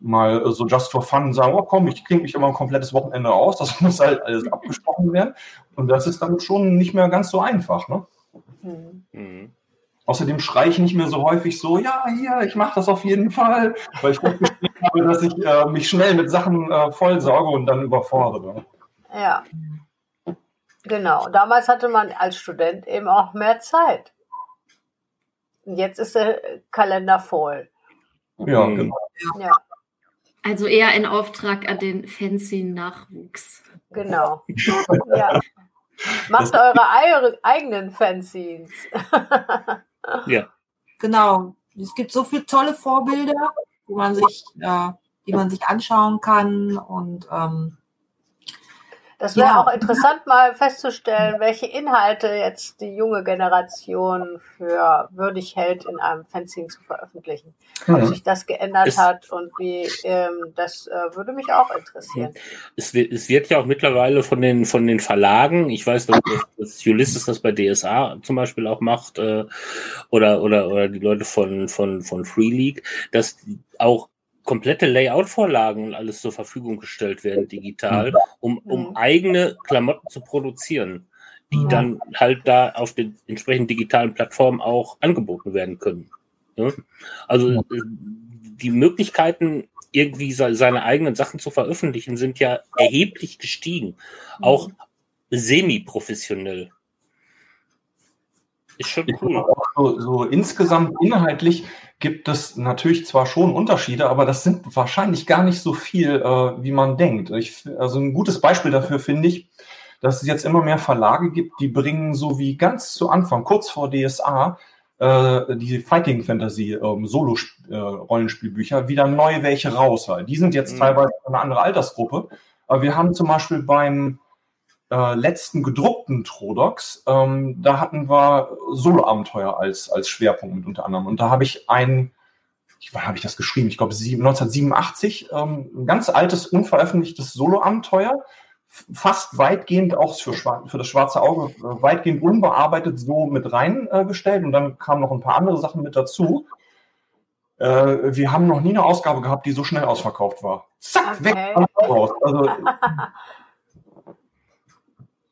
mal so just for fun sagen, oh komm, ich klinge mich immer ein komplettes Wochenende aus, das muss halt alles abgesprochen werden. Und das ist dann schon nicht mehr ganz so einfach. Ne? Mhm. Mhm. Außerdem schreie ich nicht mehr so häufig so, ja, hier, ich mache das auf jeden Fall, weil ich festgestellt habe, dass ich äh, mich schnell mit Sachen äh, vollsauge und dann überfordere. Ja. Genau. Damals hatte man als Student eben auch mehr Zeit. Und jetzt ist der Kalender voll. Ja, mhm. genau. Ja. Also eher ein Auftrag an den Fanzine-Nachwuchs. Genau. ja. Macht das eure eigenen Fanzines. ja. Genau. Es gibt so viele tolle Vorbilder, die man sich, äh, die man sich anschauen kann und ähm, das wäre ja. auch interessant, mal festzustellen, welche Inhalte jetzt die junge Generation für würdig hält, in einem Fanzine zu veröffentlichen. Mhm. Ob sich das geändert es, hat und wie, ähm, das äh, würde mich auch interessieren. Es wird, es wird ja auch mittlerweile von den, von den Verlagen, ich weiß, dass, dass Ulysses das bei DSA zum Beispiel auch macht, äh, oder, oder, oder die Leute von, von, von Free League, dass auch komplette Layout-Vorlagen und alles zur Verfügung gestellt werden digital, um, um mhm. eigene Klamotten zu produzieren, die dann halt da auf den entsprechenden digitalen Plattformen auch angeboten werden können. Ja? Also ja. Äh, die Möglichkeiten, irgendwie seine eigenen Sachen zu veröffentlichen, sind ja erheblich gestiegen. Auch semi-professionell. Ist schon cool. So, so, insgesamt inhaltlich gibt es natürlich zwar schon Unterschiede, aber das sind wahrscheinlich gar nicht so viel, äh, wie man denkt. Ich, also ein gutes Beispiel dafür finde ich, dass es jetzt immer mehr Verlage gibt, die bringen so wie ganz zu Anfang, kurz vor DSA, äh, die Fighting Fantasy ähm, Solo-Rollenspielbücher äh, wieder neu welche raus. Die sind jetzt mhm. teilweise eine andere Altersgruppe. Aber wir haben zum Beispiel beim äh, letzten gedruckten Trodox, ähm, da hatten wir Solo-Abenteuer als, als Schwerpunkt mit unter anderem. Und da habe ich ein, ich, wann habe ich das geschrieben? Ich glaube 1987, ähm, ein ganz altes, unveröffentlichtes Solo-Abenteuer, fast weitgehend auch für, für das schwarze Auge, äh, weitgehend unbearbeitet so mit reingestellt. Äh, und dann kamen noch ein paar andere Sachen mit dazu. Äh, wir haben noch nie eine Ausgabe gehabt, die so schnell ausverkauft war. Zack, okay. weg, raus. Also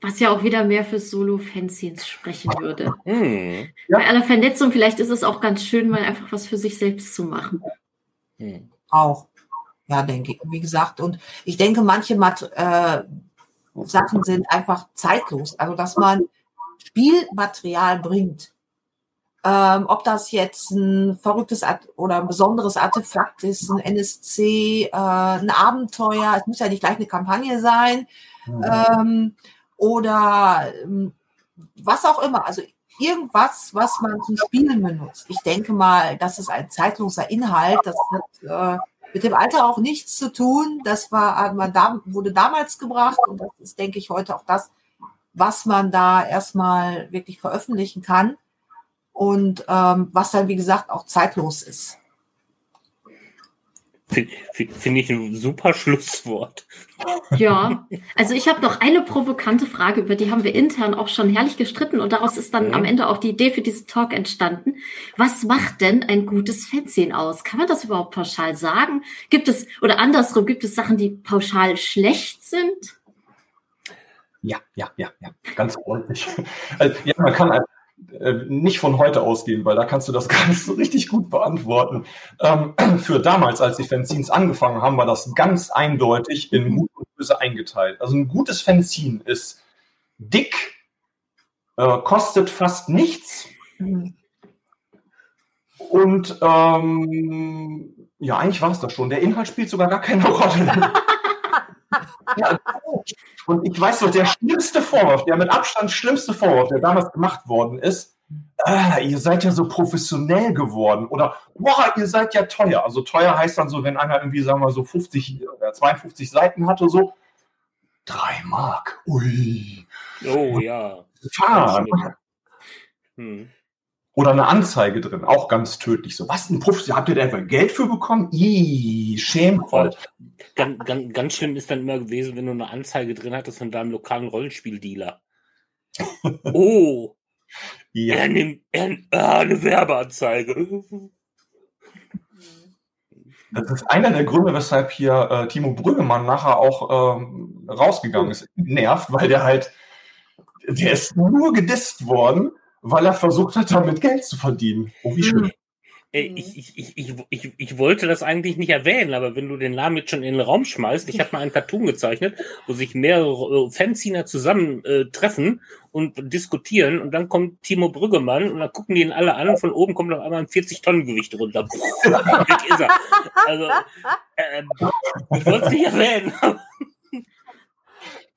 was ja auch wieder mehr für Solo-Fanzines sprechen würde. Hm. Bei aller Vernetzung, vielleicht ist es auch ganz schön, mal einfach was für sich selbst zu machen. Hm. Auch. Ja, denke ich. Wie gesagt, und ich denke, manche Mat äh, Sachen sind einfach zeitlos. Also, dass man Spielmaterial bringt. Ähm, ob das jetzt ein verrücktes Art oder ein besonderes Artefakt ist, ein NSC, äh, ein Abenteuer, es muss ja nicht gleich eine Kampagne sein. Mhm. Ähm, oder ähm, was auch immer. Also irgendwas, was man zum Spielen benutzt. Ich denke mal, das ist ein zeitloser Inhalt. Das hat äh, mit dem Alter auch nichts zu tun. Das war, man da, wurde damals gebracht und das ist, denke ich, heute auch das, was man da erstmal wirklich veröffentlichen kann und ähm, was dann, wie gesagt, auch zeitlos ist. Finde ich ein super Schlusswort. Ja, also ich habe noch eine provokante Frage, über die haben wir intern auch schon herrlich gestritten und daraus ist dann mhm. am Ende auch die Idee für diesen Talk entstanden. Was macht denn ein gutes Fanzine aus? Kann man das überhaupt pauschal sagen? Gibt es, oder andersrum, gibt es Sachen, die pauschal schlecht sind? Ja, ja, ja, ja, ganz ordentlich. Also, ja, man kann äh, nicht von heute ausgehen, weil da kannst du das gar nicht so richtig gut beantworten. Ähm, für damals, als die Fanzines angefangen haben, war das ganz eindeutig in Gut und Böse eingeteilt. Also ein gutes Fanzine ist dick, äh, kostet fast nichts und ähm, ja, eigentlich war es das schon. Der Inhalt spielt sogar gar keine Rolle. Ja, und ich weiß noch, der schlimmste Vorwurf, der mit Abstand schlimmste Vorwurf, der damals gemacht worden ist, äh, ihr seid ja so professionell geworden oder boah, ihr seid ja teuer. Also teuer heißt dann so, wenn einer irgendwie, sagen wir so 50 oder 52 Seiten hatte, so drei Mark. Ui. Oh ja. Fahren. Hm oder eine Anzeige drin, auch ganz tödlich. So, was ein Puff, habt ihr da einfach Geld für bekommen? Ih, schämvoll. Ganz, ganz, ganz schlimm ist dann immer gewesen, wenn du eine Anzeige drin hattest von deinem lokalen Rollenspieldealer. oh, ja. er nimmt er, ah, eine Werbeanzeige. Das ist einer der Gründe, weshalb hier äh, Timo Brüggemann nachher auch ähm, rausgegangen ist. Nervt, weil der halt, der ist nur gedisst worden, weil er versucht hat, damit Geld zu verdienen. Oh, wie schön. Mhm. Ich, ich, ich, ich, ich, ich wollte das eigentlich nicht erwähnen, aber wenn du den Namen jetzt schon in den Raum schmeißt, ich habe mal einen Cartoon gezeichnet, wo sich mehrere Fanziner zusammen äh, treffen und diskutieren und dann kommt Timo Brüggemann und dann gucken die ihn alle an und von oben kommt auf einmal ein 40-Tonnen-Gewicht runter. Ist er. Also, äh, ich wollte es nicht erwähnen.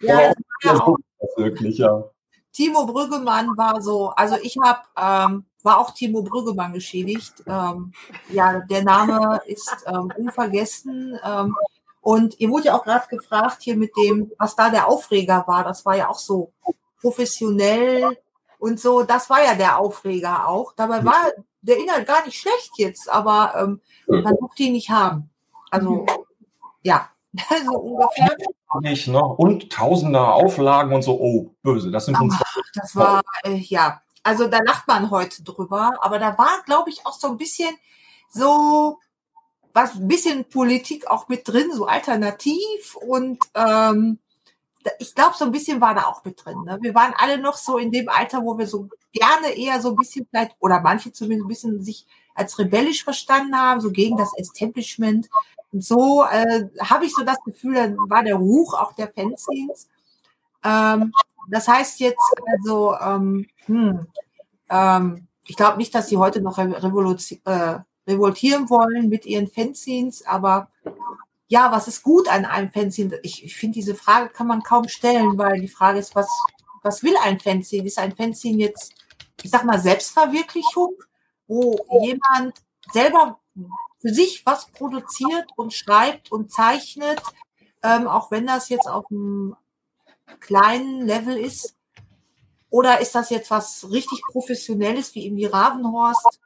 Ja, ja, auch. wirklich, ja. Timo Brüggemann war so, also ich habe ähm, war auch Timo Brüggemann geschädigt. Ähm, ja, der Name ist ähm, unvergessen. Ähm, und ihr wurde ja auch gerade gefragt hier mit dem, was da der Aufreger war. Das war ja auch so professionell und so. Das war ja der Aufreger auch. Dabei war der Inhalt gar nicht schlecht jetzt, aber ähm, man durfte ihn nicht haben. Also ja, so ungefähr. Nicht, ne? Und tausende Auflagen und so, oh, böse. Das sind uns. Das war, äh, ja, also da lacht man heute drüber, aber da war, glaube ich, auch so ein bisschen so was ein bisschen Politik auch mit drin, so alternativ und ähm, ich glaube, so ein bisschen war da auch mit drin. Ne? Wir waren alle noch so in dem Alter, wo wir so gerne eher so ein bisschen vielleicht, oder manche zumindest ein bisschen sich als rebellisch verstanden haben, so gegen das Establishment. So äh, habe ich so das Gefühl, dann war der Ruch auch der Fanzines. Ähm, das heißt jetzt also, ähm, hm, ähm, ich glaube nicht, dass sie heute noch äh, revoltieren wollen mit ihren Fanzines, aber ja, was ist gut an einem Fanzine? Ich, ich finde, diese Frage kann man kaum stellen, weil die Frage ist, was, was will ein Fanzine? Ist ein Fanzine jetzt, ich sag mal, Selbstverwirklichung, wo jemand selber für sich was produziert und schreibt und zeichnet, ähm, auch wenn das jetzt auf einem kleinen Level ist? Oder ist das jetzt was richtig Professionelles wie irgendwie Ravenhorst?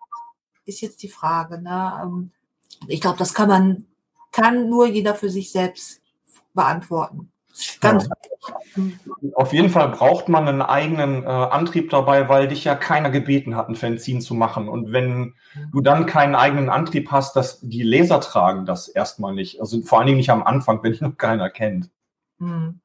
Ist jetzt die Frage. Ne? Ähm, ich glaube, das kann man, kann nur jeder für sich selbst beantworten. Ganz ja. Auf jeden Fall braucht man einen eigenen äh, Antrieb dabei, weil dich ja keiner gebeten hat, ein Fanzine zu machen. Und wenn du dann keinen eigenen Antrieb hast, dass die Leser tragen das erstmal nicht. Also vor allen Dingen nicht am Anfang, wenn dich noch keiner kennt. Hm.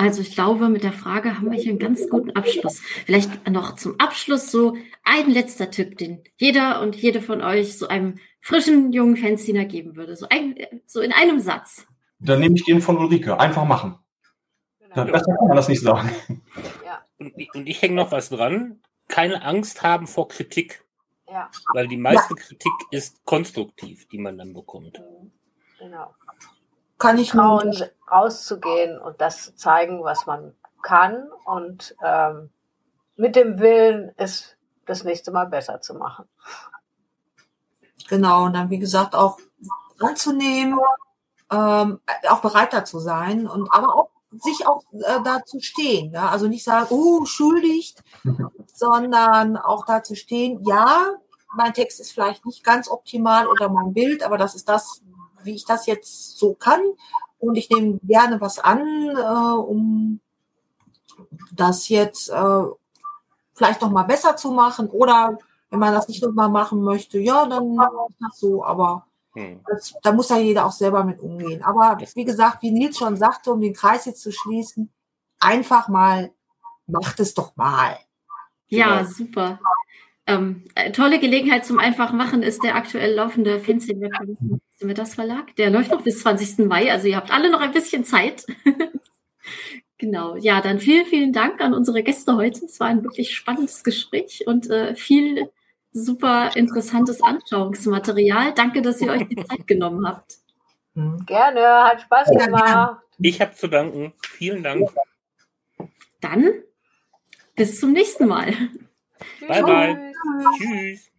Also ich glaube, mit der Frage haben wir hier einen ganz guten Abschluss. Vielleicht noch zum Abschluss so ein letzter Tipp, den jeder und jede von euch so einem frischen jungen Fanziner geben würde. So, ein, so in einem Satz. Dann nehme ich den von Ulrike. Einfach machen. Genau. Besser kann man das nicht sagen. Ja. Und, und ich hänge noch was dran. Keine Angst haben vor Kritik. Ja. Weil die meiste ja. Kritik ist konstruktiv, die man dann bekommt. Genau kann ich trauen, rauszugehen und das zu zeigen, was man kann und ähm, mit dem Willen, es das nächste Mal besser zu machen. Genau, und dann wie gesagt auch anzunehmen, ähm, auch bereiter zu sein und aber auch sich auch äh, da zu stehen. Ja? Also nicht sagen, oh, schuldigt, sondern auch da zu stehen, ja, mein Text ist vielleicht nicht ganz optimal oder mein Bild, aber das ist das, wie ich das jetzt so kann. Und ich nehme gerne was an, äh, um das jetzt äh, vielleicht noch mal besser zu machen. Oder wenn man das nicht noch mal machen möchte, ja, dann ist das so. Aber hm. das, da muss ja jeder auch selber mit umgehen. Aber wie gesagt, wie Nils schon sagte, um den Kreis jetzt zu schließen, einfach mal, macht es doch mal. Ja, genau. super. Ähm, äh, tolle Gelegenheit zum Einfachmachen ist der aktuell laufende Fernsehwettbewerb das Verlag. Der läuft noch bis 20. Mai, also ihr habt alle noch ein bisschen Zeit. genau. Ja, dann vielen, vielen Dank an unsere Gäste heute. Es war ein wirklich spannendes Gespräch und äh, viel super interessantes Anschauungsmaterial. Danke, dass ihr euch die Zeit genommen habt. Mhm. Gerne, hat Spaß gemacht. Ich habe zu danken. Vielen Dank. Dann bis zum nächsten Mal. Bye, bye. Tschüss.